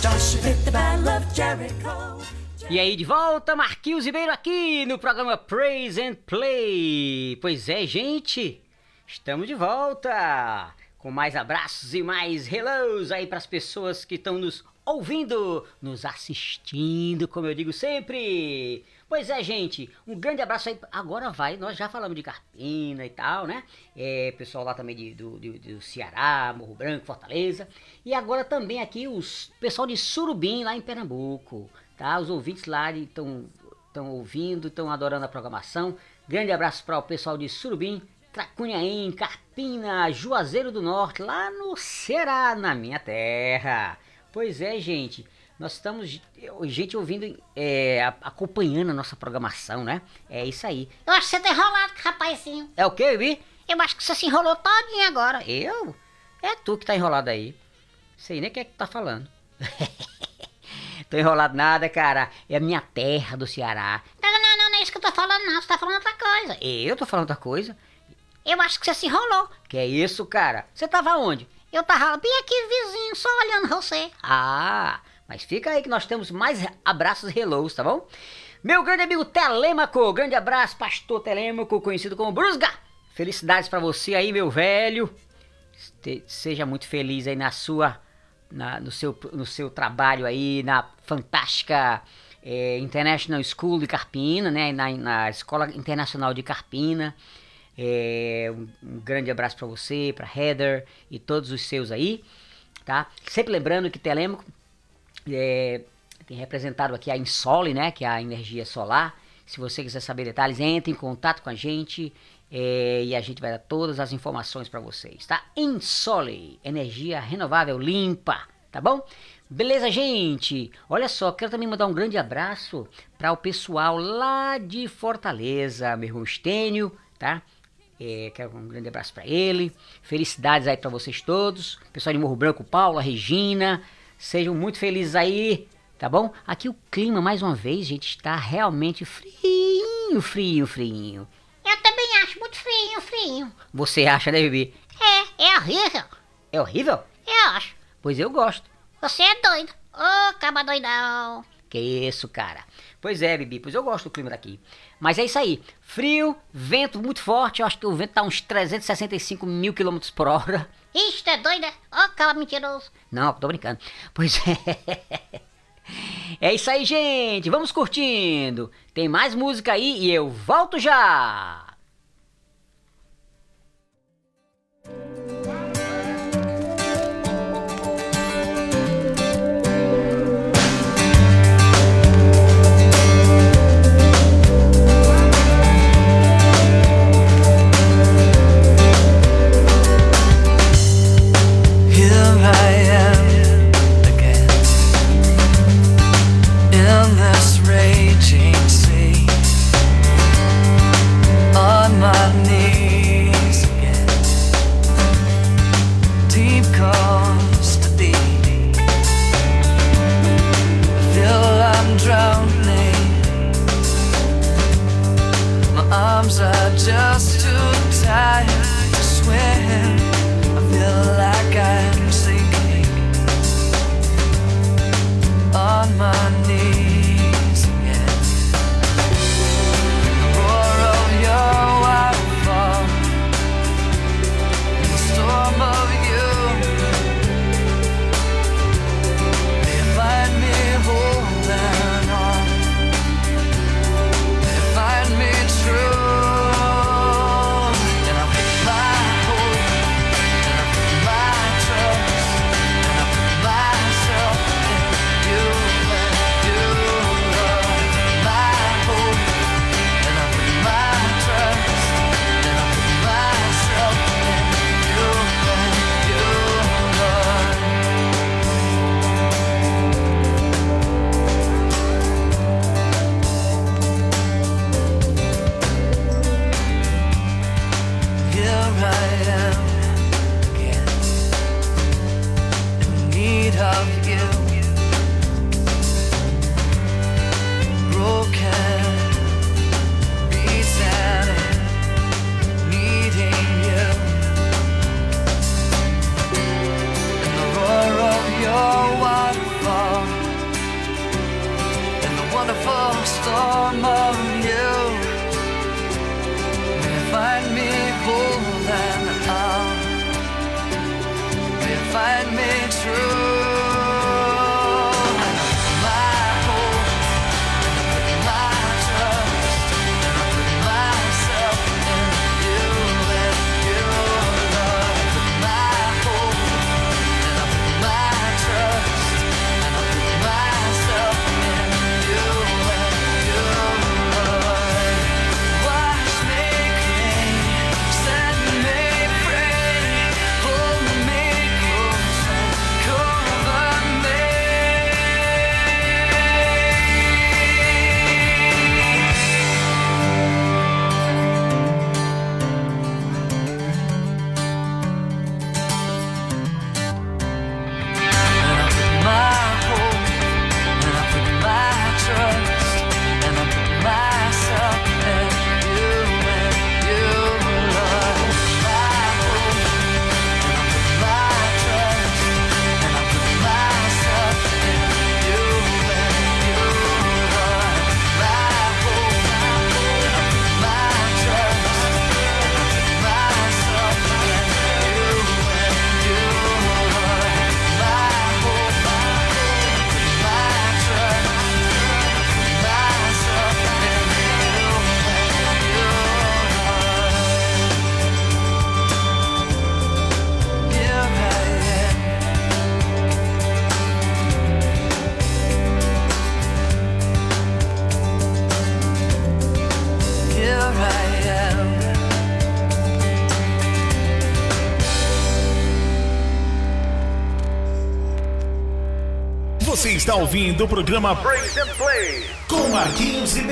Joshua fit the battle of Jericho. E aí, de volta, Marquinhos Ribeiro aqui no programa Praise and Play. Pois é, gente, estamos de volta com mais abraços e mais hellos aí para as pessoas que estão nos ouvindo, nos assistindo, como eu digo sempre. Pois é, gente, um grande abraço aí. Agora vai, nós já falamos de Carpina e tal, né? É, pessoal lá também de, do, do, do Ceará, Morro Branco, Fortaleza. E agora também aqui os pessoal de Surubim, lá em Pernambuco, tá? Os ouvintes lá estão ouvindo, estão adorando a programação. Grande abraço para o pessoal de Surubim, Tracunhaém, Carpina, Juazeiro do Norte, lá no Ceará, na minha terra. Pois é, gente, nós estamos, gente, ouvindo, é, acompanhando a nossa programação, né? É isso aí. Eu acho que você tá enrolado, rapazinho. É o que, Vi? Eu acho que você se enrolou todinho agora. Eu? É tu que tá enrolado aí. Sei nem o que é que tu tá falando. Tô enrolado nada, cara. É a minha terra do Ceará. Não, não, não, não é isso que eu tô falando, não. Você tá falando outra coisa. Eu tô falando outra coisa. Eu acho que você se enrolou. Que é isso, cara? Você tava onde? Eu tava bem aqui vizinho, só olhando você. Ah, mas fica aí que nós temos mais abraços e hellos, tá bom? Meu grande amigo Telêmaco, grande abraço, pastor Telêmaco, conhecido como Brusga. Felicidades pra você aí, meu velho. Este- seja muito feliz aí na sua, na- no, seu, no seu trabalho aí na fantástica eh, International School de Carpina, né? Na, na Escola Internacional de Carpina. É, um, um grande abraço pra você, pra Heather e todos os seus aí, tá? Sempre lembrando que Telêmaco é, tem representado aqui a Insole, né? Que é a energia solar. Se você quiser saber detalhes, entre em contato com a gente é, e a gente vai dar todas as informações para vocês, tá? Insole, energia renovável limpa, tá bom? Beleza, gente? Olha só, quero também mandar um grande abraço para o pessoal lá de Fortaleza, meu irmão Estênio, tá? É, quero um grande abraço para ele. Felicidades aí para vocês todos. Pessoal de Morro Branco, Paula, Regina, sejam muito felizes aí, tá bom? Aqui o clima, mais uma vez, gente, está realmente frio, frio, frio. Eu também acho muito frio, frio. Você acha, né, bebê? É, é horrível. É horrível? Eu acho. Pois eu gosto. Você é doido. Ô, caba doidão. Que isso, cara. Pois é, Bibi, pois eu gosto do clima daqui. Mas é isso aí. Frio, vento muito forte. Eu acho que o vento tá uns 365 mil quilômetros por hora. Ixi, é doida? Ô, caba mentiroso. Não, tô brincando. Pois é. É isso aí, gente. Vamos curtindo. Tem mais música aí e eu volto já. Ouvindo o programa Praise and Play com Marquinhos Ribeiro.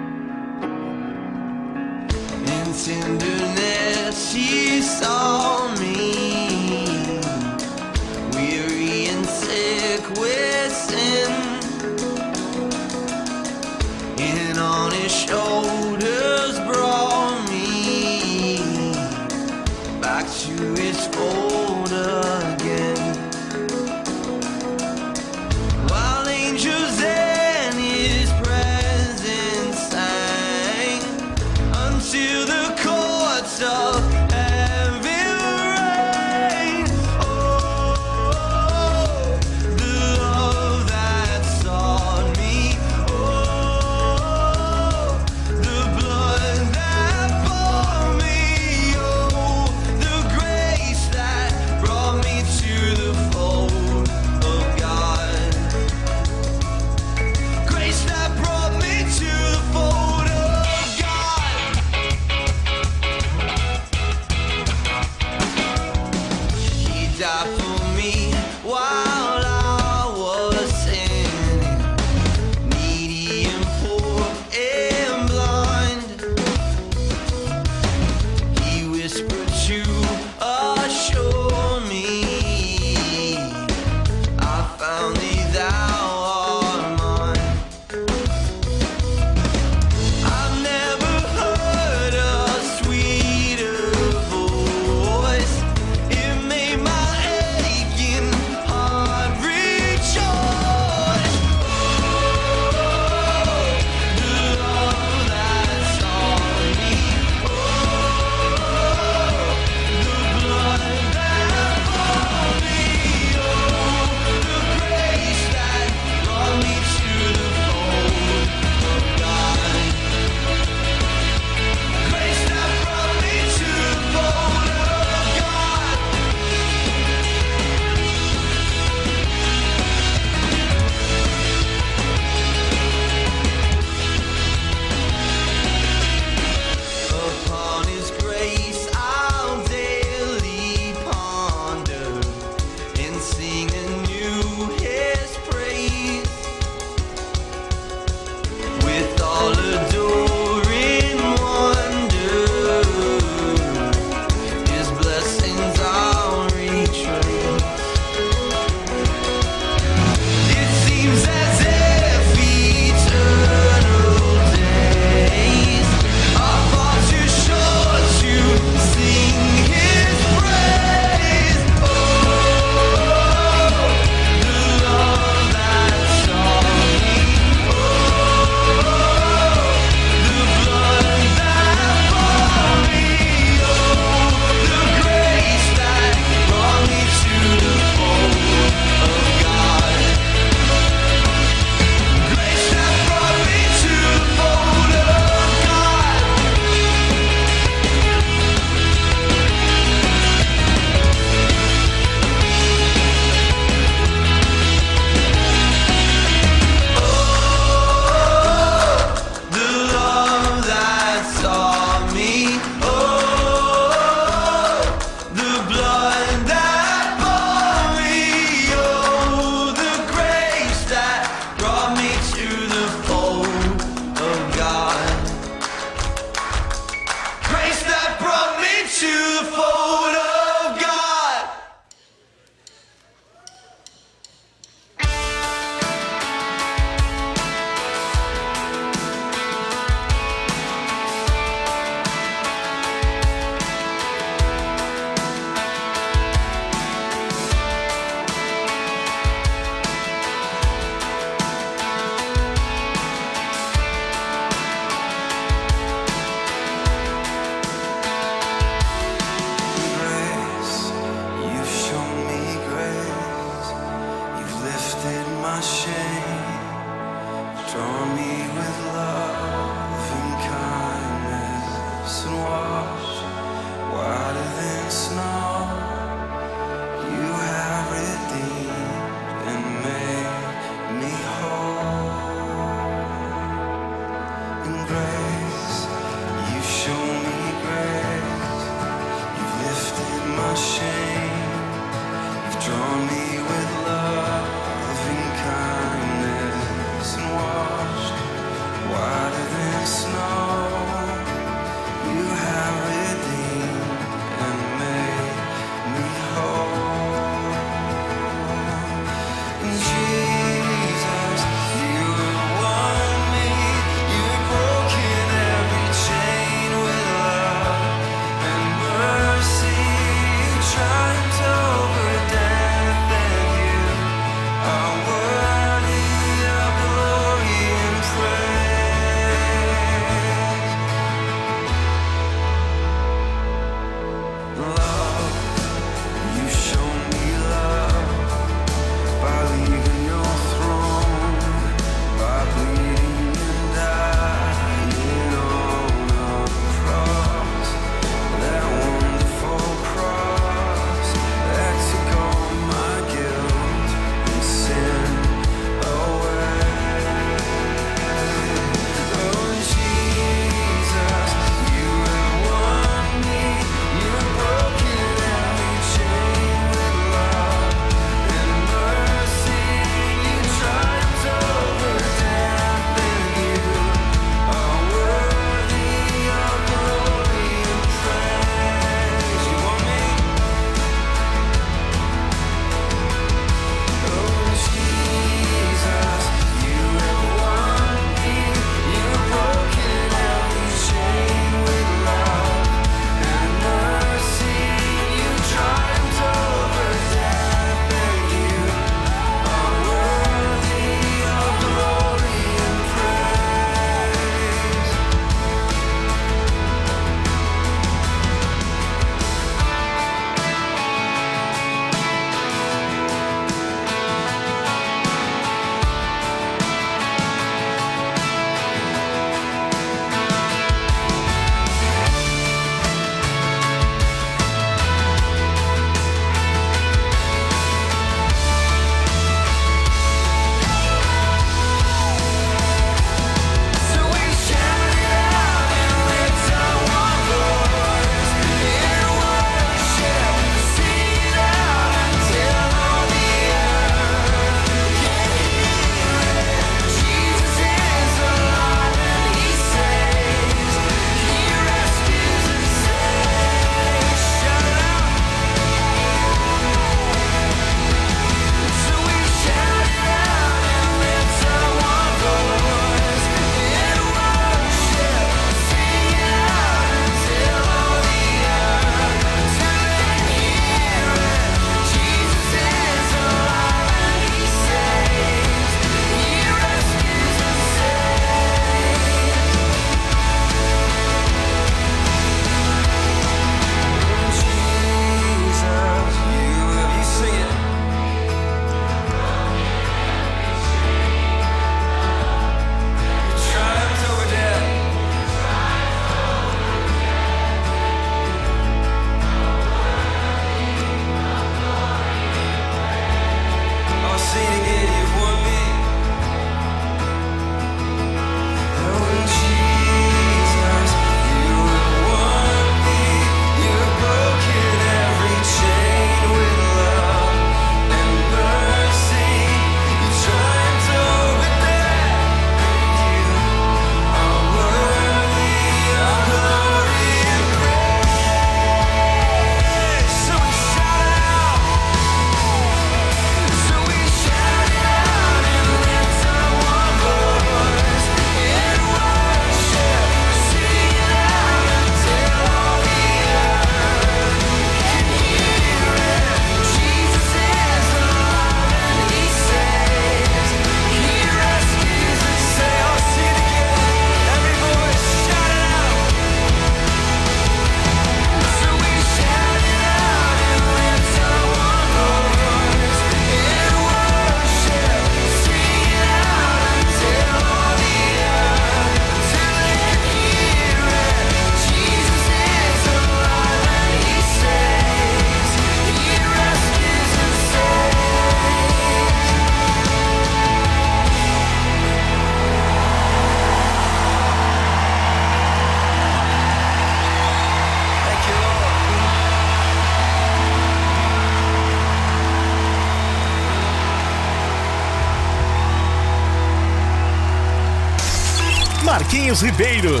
Ribeiro.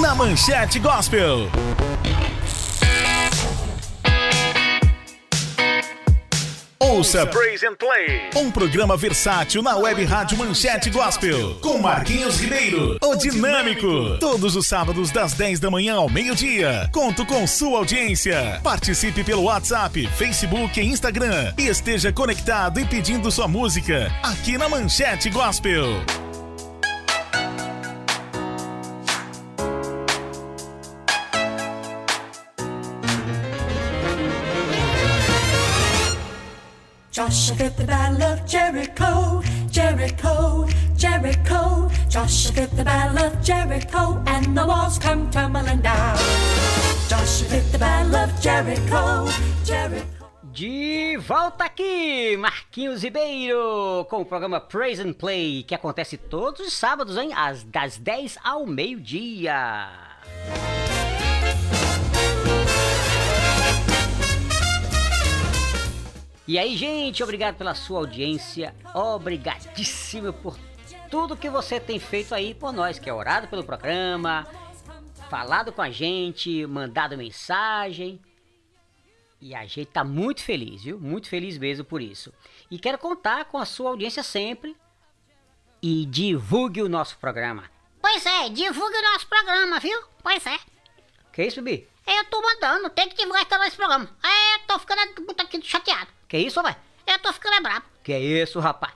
Na Manchete Gospel. Ouça Praise and Play, um programa versátil na web rádio Manchete Gospel, com Marquinhos Ribeiro, o dinâmico, todos os sábados das 10 da manhã ao meio-dia. Conto com sua audiência. Participe pelo WhatsApp, Facebook e Instagram e esteja conectado e pedindo sua música aqui na Manchete Gospel. Joshua the battle of Jericho, Jericho, Jericho. Joshua the battle of Jericho, and the walls come tumbling down. Joshua the battle of Jericho, Jericho. De volta aqui, Marquinhos Ribeiro, com o programa Praise and Play, que acontece todos os sábados, hein? Às, das 10 ao meio-dia. E aí, gente, obrigado pela sua audiência, obrigadíssimo por tudo que você tem feito aí por nós, que é orado pelo programa, falado com a gente, mandado mensagem. E a gente tá muito feliz, viu? Muito feliz mesmo por isso. E quero contar com a sua audiência sempre. E divulgue o nosso programa. Pois é, divulgue o nosso programa, viu? Pois é. Que isso, Bibi? Eu tô mandando, tem que divulgar esse programa. É, tô ficando muito aqui chateado. Que isso, vai? Eu tô ficando bravo. Que isso, rapaz?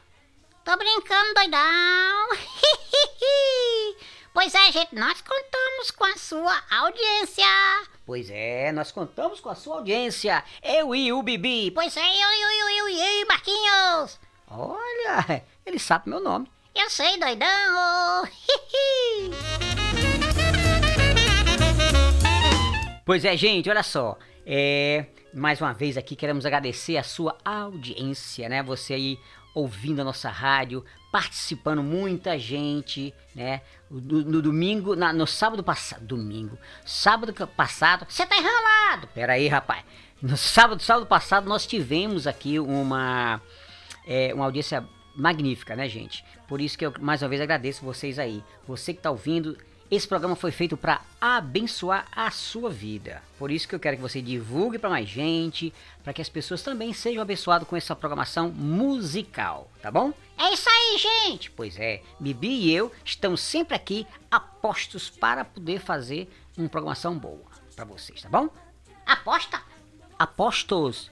Tô brincando, doidão. pois é, gente, nós contamos com a sua audiência. Pois é, nós contamos com a sua audiência. Eu e o Bibi. Pois é, eu, eu, eu, eu, eu, eu, Marquinhos. Olha, ele sabe meu nome. Eu sei, doidão. Pois é, gente, olha só. É, mais uma vez aqui queremos agradecer a sua audiência, né? Você aí ouvindo a nossa rádio, participando, muita gente, né? No, no domingo, na- no sábado passado, domingo, sábado passado, Você tá enrolado. Pera aí, rapaz. No sábado, sábado passado nós tivemos aqui uma é, uma audiência magnífica, né, gente? Por isso que eu mais uma vez agradeço vocês aí. Você que tá ouvindo, esse programa foi feito para abençoar a sua vida. Por isso que eu quero que você divulgue para mais gente, para que as pessoas também sejam abençoadas com essa programação musical, tá bom? É isso aí, gente. Pois é, Bibi e eu estamos sempre aqui apostos para poder fazer uma programação boa para vocês, tá bom? Aposta? Apostos.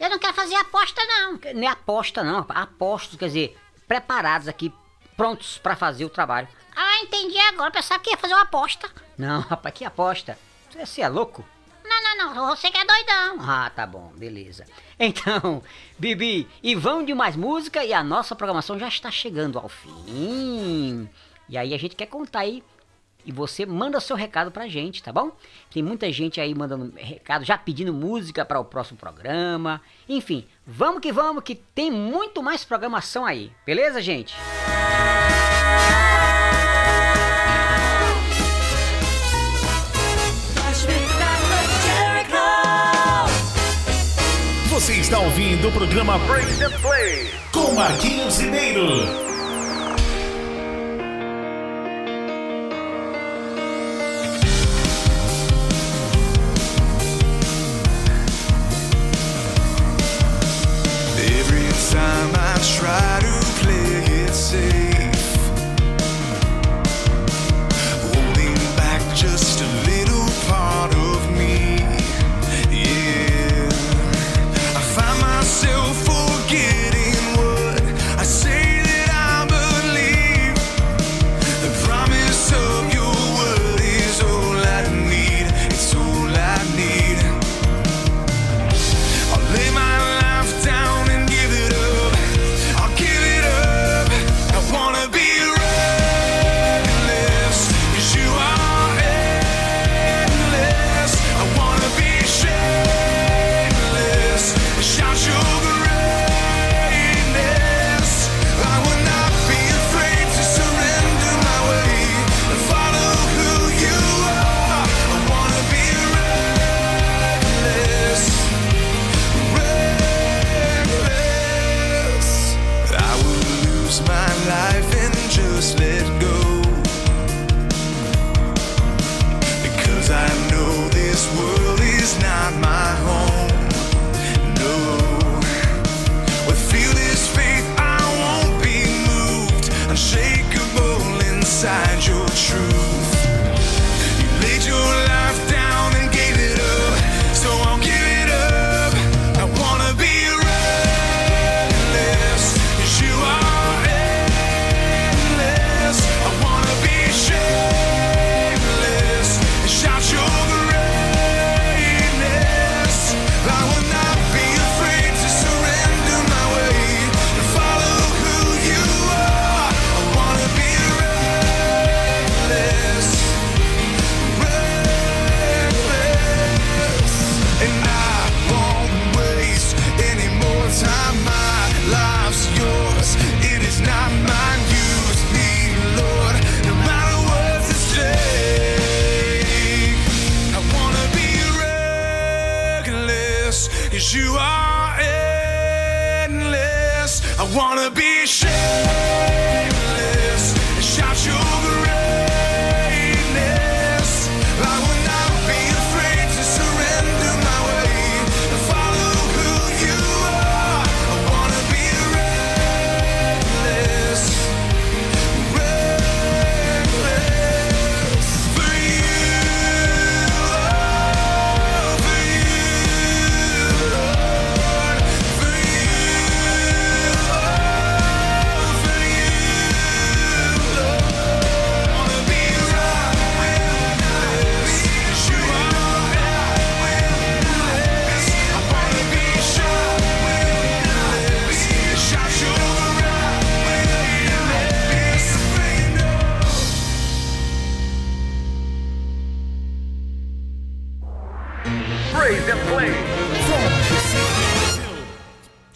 Eu não quero fazer aposta, não. Não é aposta não, apostos, quer dizer, preparados aqui, prontos para fazer o trabalho. Ah, entendi agora. Pensava que ia fazer uma aposta. Não, rapaz, que aposta? Você- Você é louco? Não, não, não. Você que é doidão. Ah, tá bom, beleza. Então, Bibi, e vamos de mais música e a nossa programação já está chegando ao fim. E aí a gente quer contar aí e você manda seu recado pra gente, tá bom? Tem muita gente aí mandando recado, já pedindo música para o próximo programa. Enfim, vamos que vamos que tem muito mais programação aí. Beleza, gente? Joshua Você está ouvindo o programa Praise and Play com Marquinhos Ribeiro. Try to slit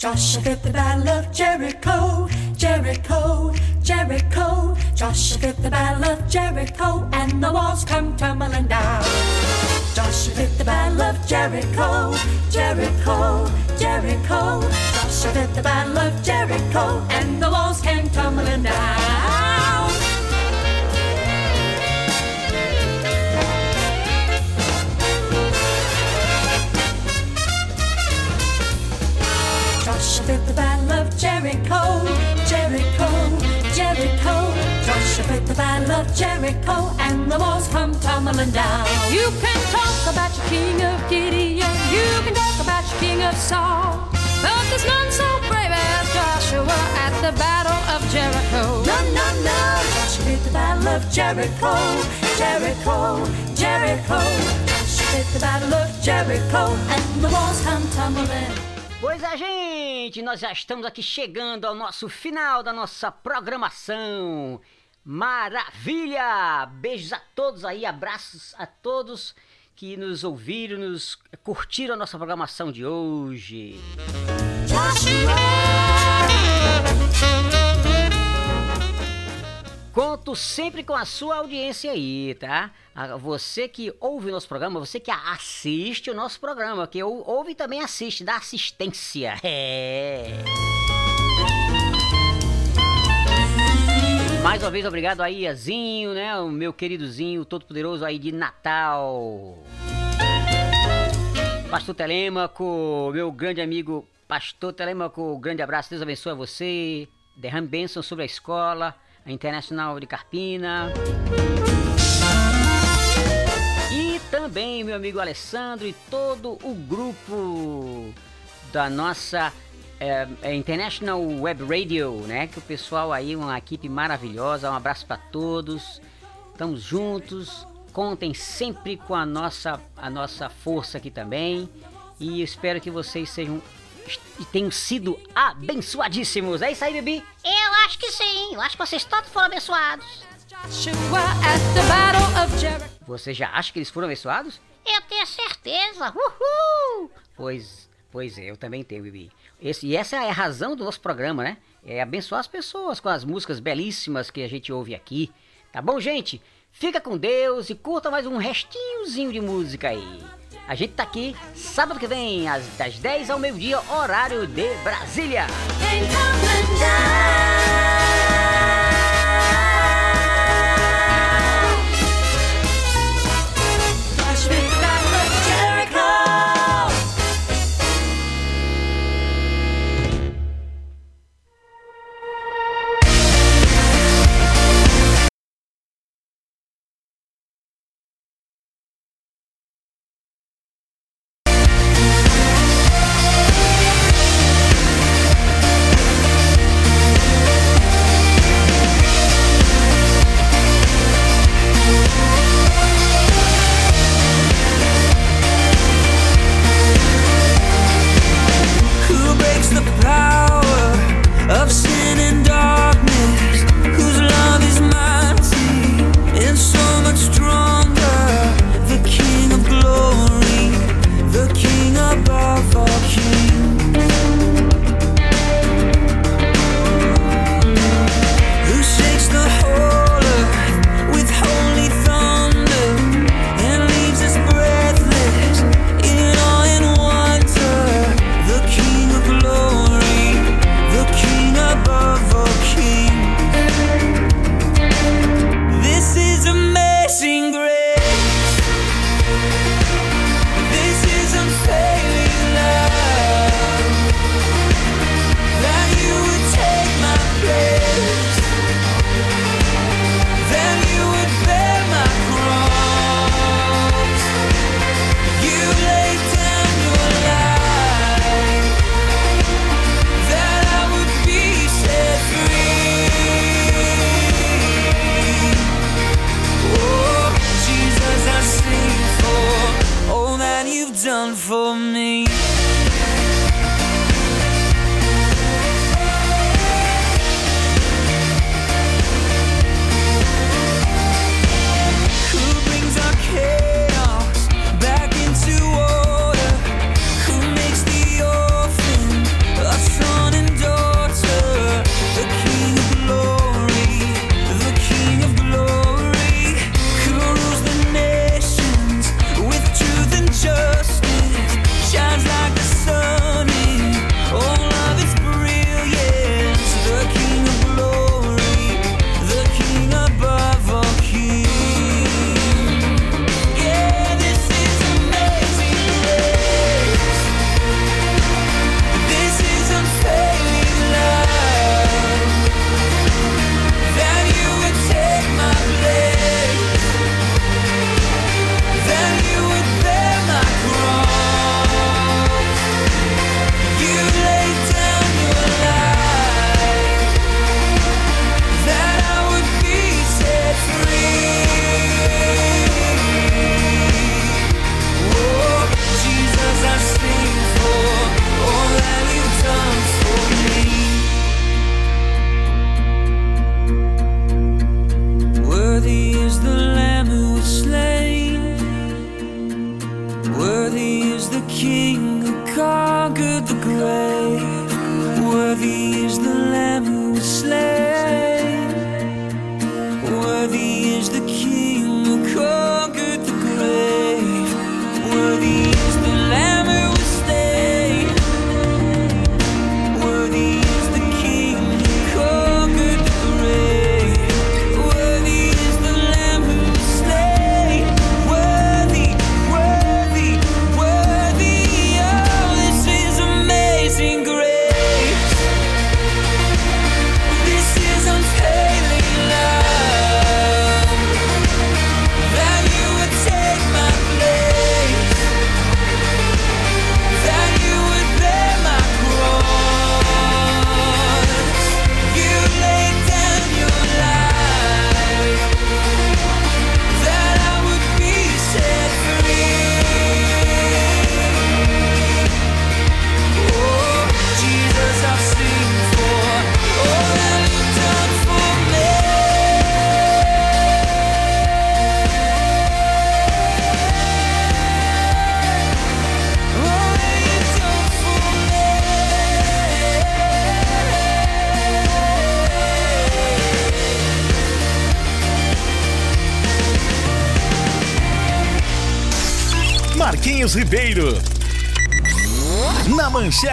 Joshua fit the battle of Jericho, Jericho, Jericho. Joshua fit the battle of Jericho, and the walls come tumbling down. Joshua fit the battle of Jericho, Jericho, Jericho. Joshua fit the battle of Jericho, and the walls came tumbling down. Fit the battle of Jericho, and the walls come tumbling down. You can talk about your king of Gideon, you can talk about your king of Saul, but there's none so brave as Joshua at the battle of Jericho. No, no, no. Joshua the battle of Jericho, Jericho, Jericho. Jericho, tumbling. Pois é, gente, nós já estamos aqui chegando ao nosso final da nossa programação. Maravilha! Beijos a todos aí, abraços a todos que nos ouviram, nos curtiram a nossa programação de hoje. Conto sempre com a sua audiência aí, tá? Você que ouve o nosso programa, você que assiste o nosso programa, que ou- ouve e também assiste, dá assistência. É. Mais uma vez, obrigado aí, Iazinho, né? O meu queridozinho, todo poderoso aí de Natal. Pastor Telêmaco, meu grande amigo Pastor Telêmaco, grande abraço, Deus abençoe você. Derrame bênção sobre a escola, a Internacional de Carpina. E também meu amigo Alessandro e todo o grupo da nossa é, é, International Web Radio, né? Que o pessoal aí, uma equipe maravilhosa. Um abraço para todos. Estamos juntos. Contem sempre com a nossa, a nossa força aqui também. E espero que vocês sejam e tenham sido abençoadíssimos. É isso aí, Bibi? Eu acho que sim. Eu acho que vocês todos foram abençoados. Você já acha que eles foram abençoados? Eu tenho certeza. Uhul! Pois, pois é, eu também tenho, Bibi. Esse, e essa é a razão do nosso programa, né? É abençoar as pessoas com as músicas belíssimas que a gente ouve aqui. Tá bom, gente? Fica com Deus e curta mais um restinhozinho de música aí. A gente tá aqui sábado que vem, às, das 10 ao meio-dia, horário de Brasília. Came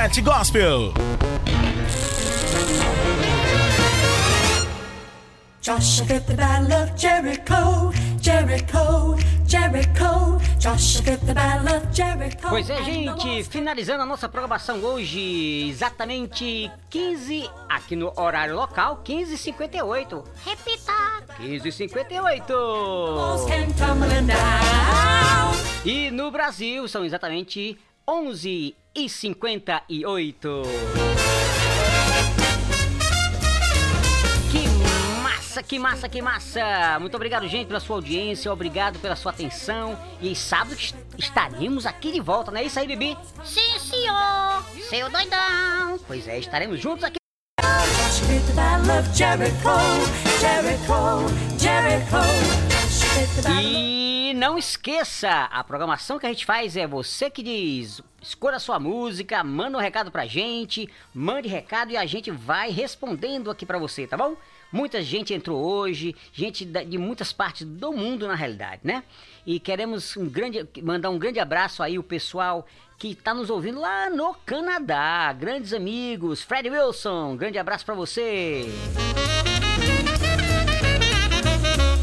Manchete Gospel. Joshua fit the battle of Jericho, Jericho, Jericho. Joshua fit the battle of Jericho. Pois é, gente, finalizando a nossa programação hoje, exatamente 15 aqui no horário local, 15h58. Repita. 15h58. walls came tumbling down. E no Brasil são exatamente 11h58. Que massa, que massa, que massa! Muito obrigado, gente, pela sua audiência, obrigado pela sua atenção. E sábado est- estaremos aqui de volta, não é isso aí, Bibi? Sim, senhor. Seu doidão. Pois é, estaremos juntos aqui. Battle of Jericho, Jericho, Jericho. E não esqueça, a programação que a gente faz é você que diz, escolha a sua música, manda um recado pra gente, mande recado e a gente vai respondendo aqui pra você, tá bom? Muita gente entrou hoje, gente de muitas partes do mundo na realidade, né? E queremos um grande, mandar um grande abraço aí o pessoal que tá nos ouvindo lá no Canadá, grandes amigos, Fred Wilson, grande abraço pra você.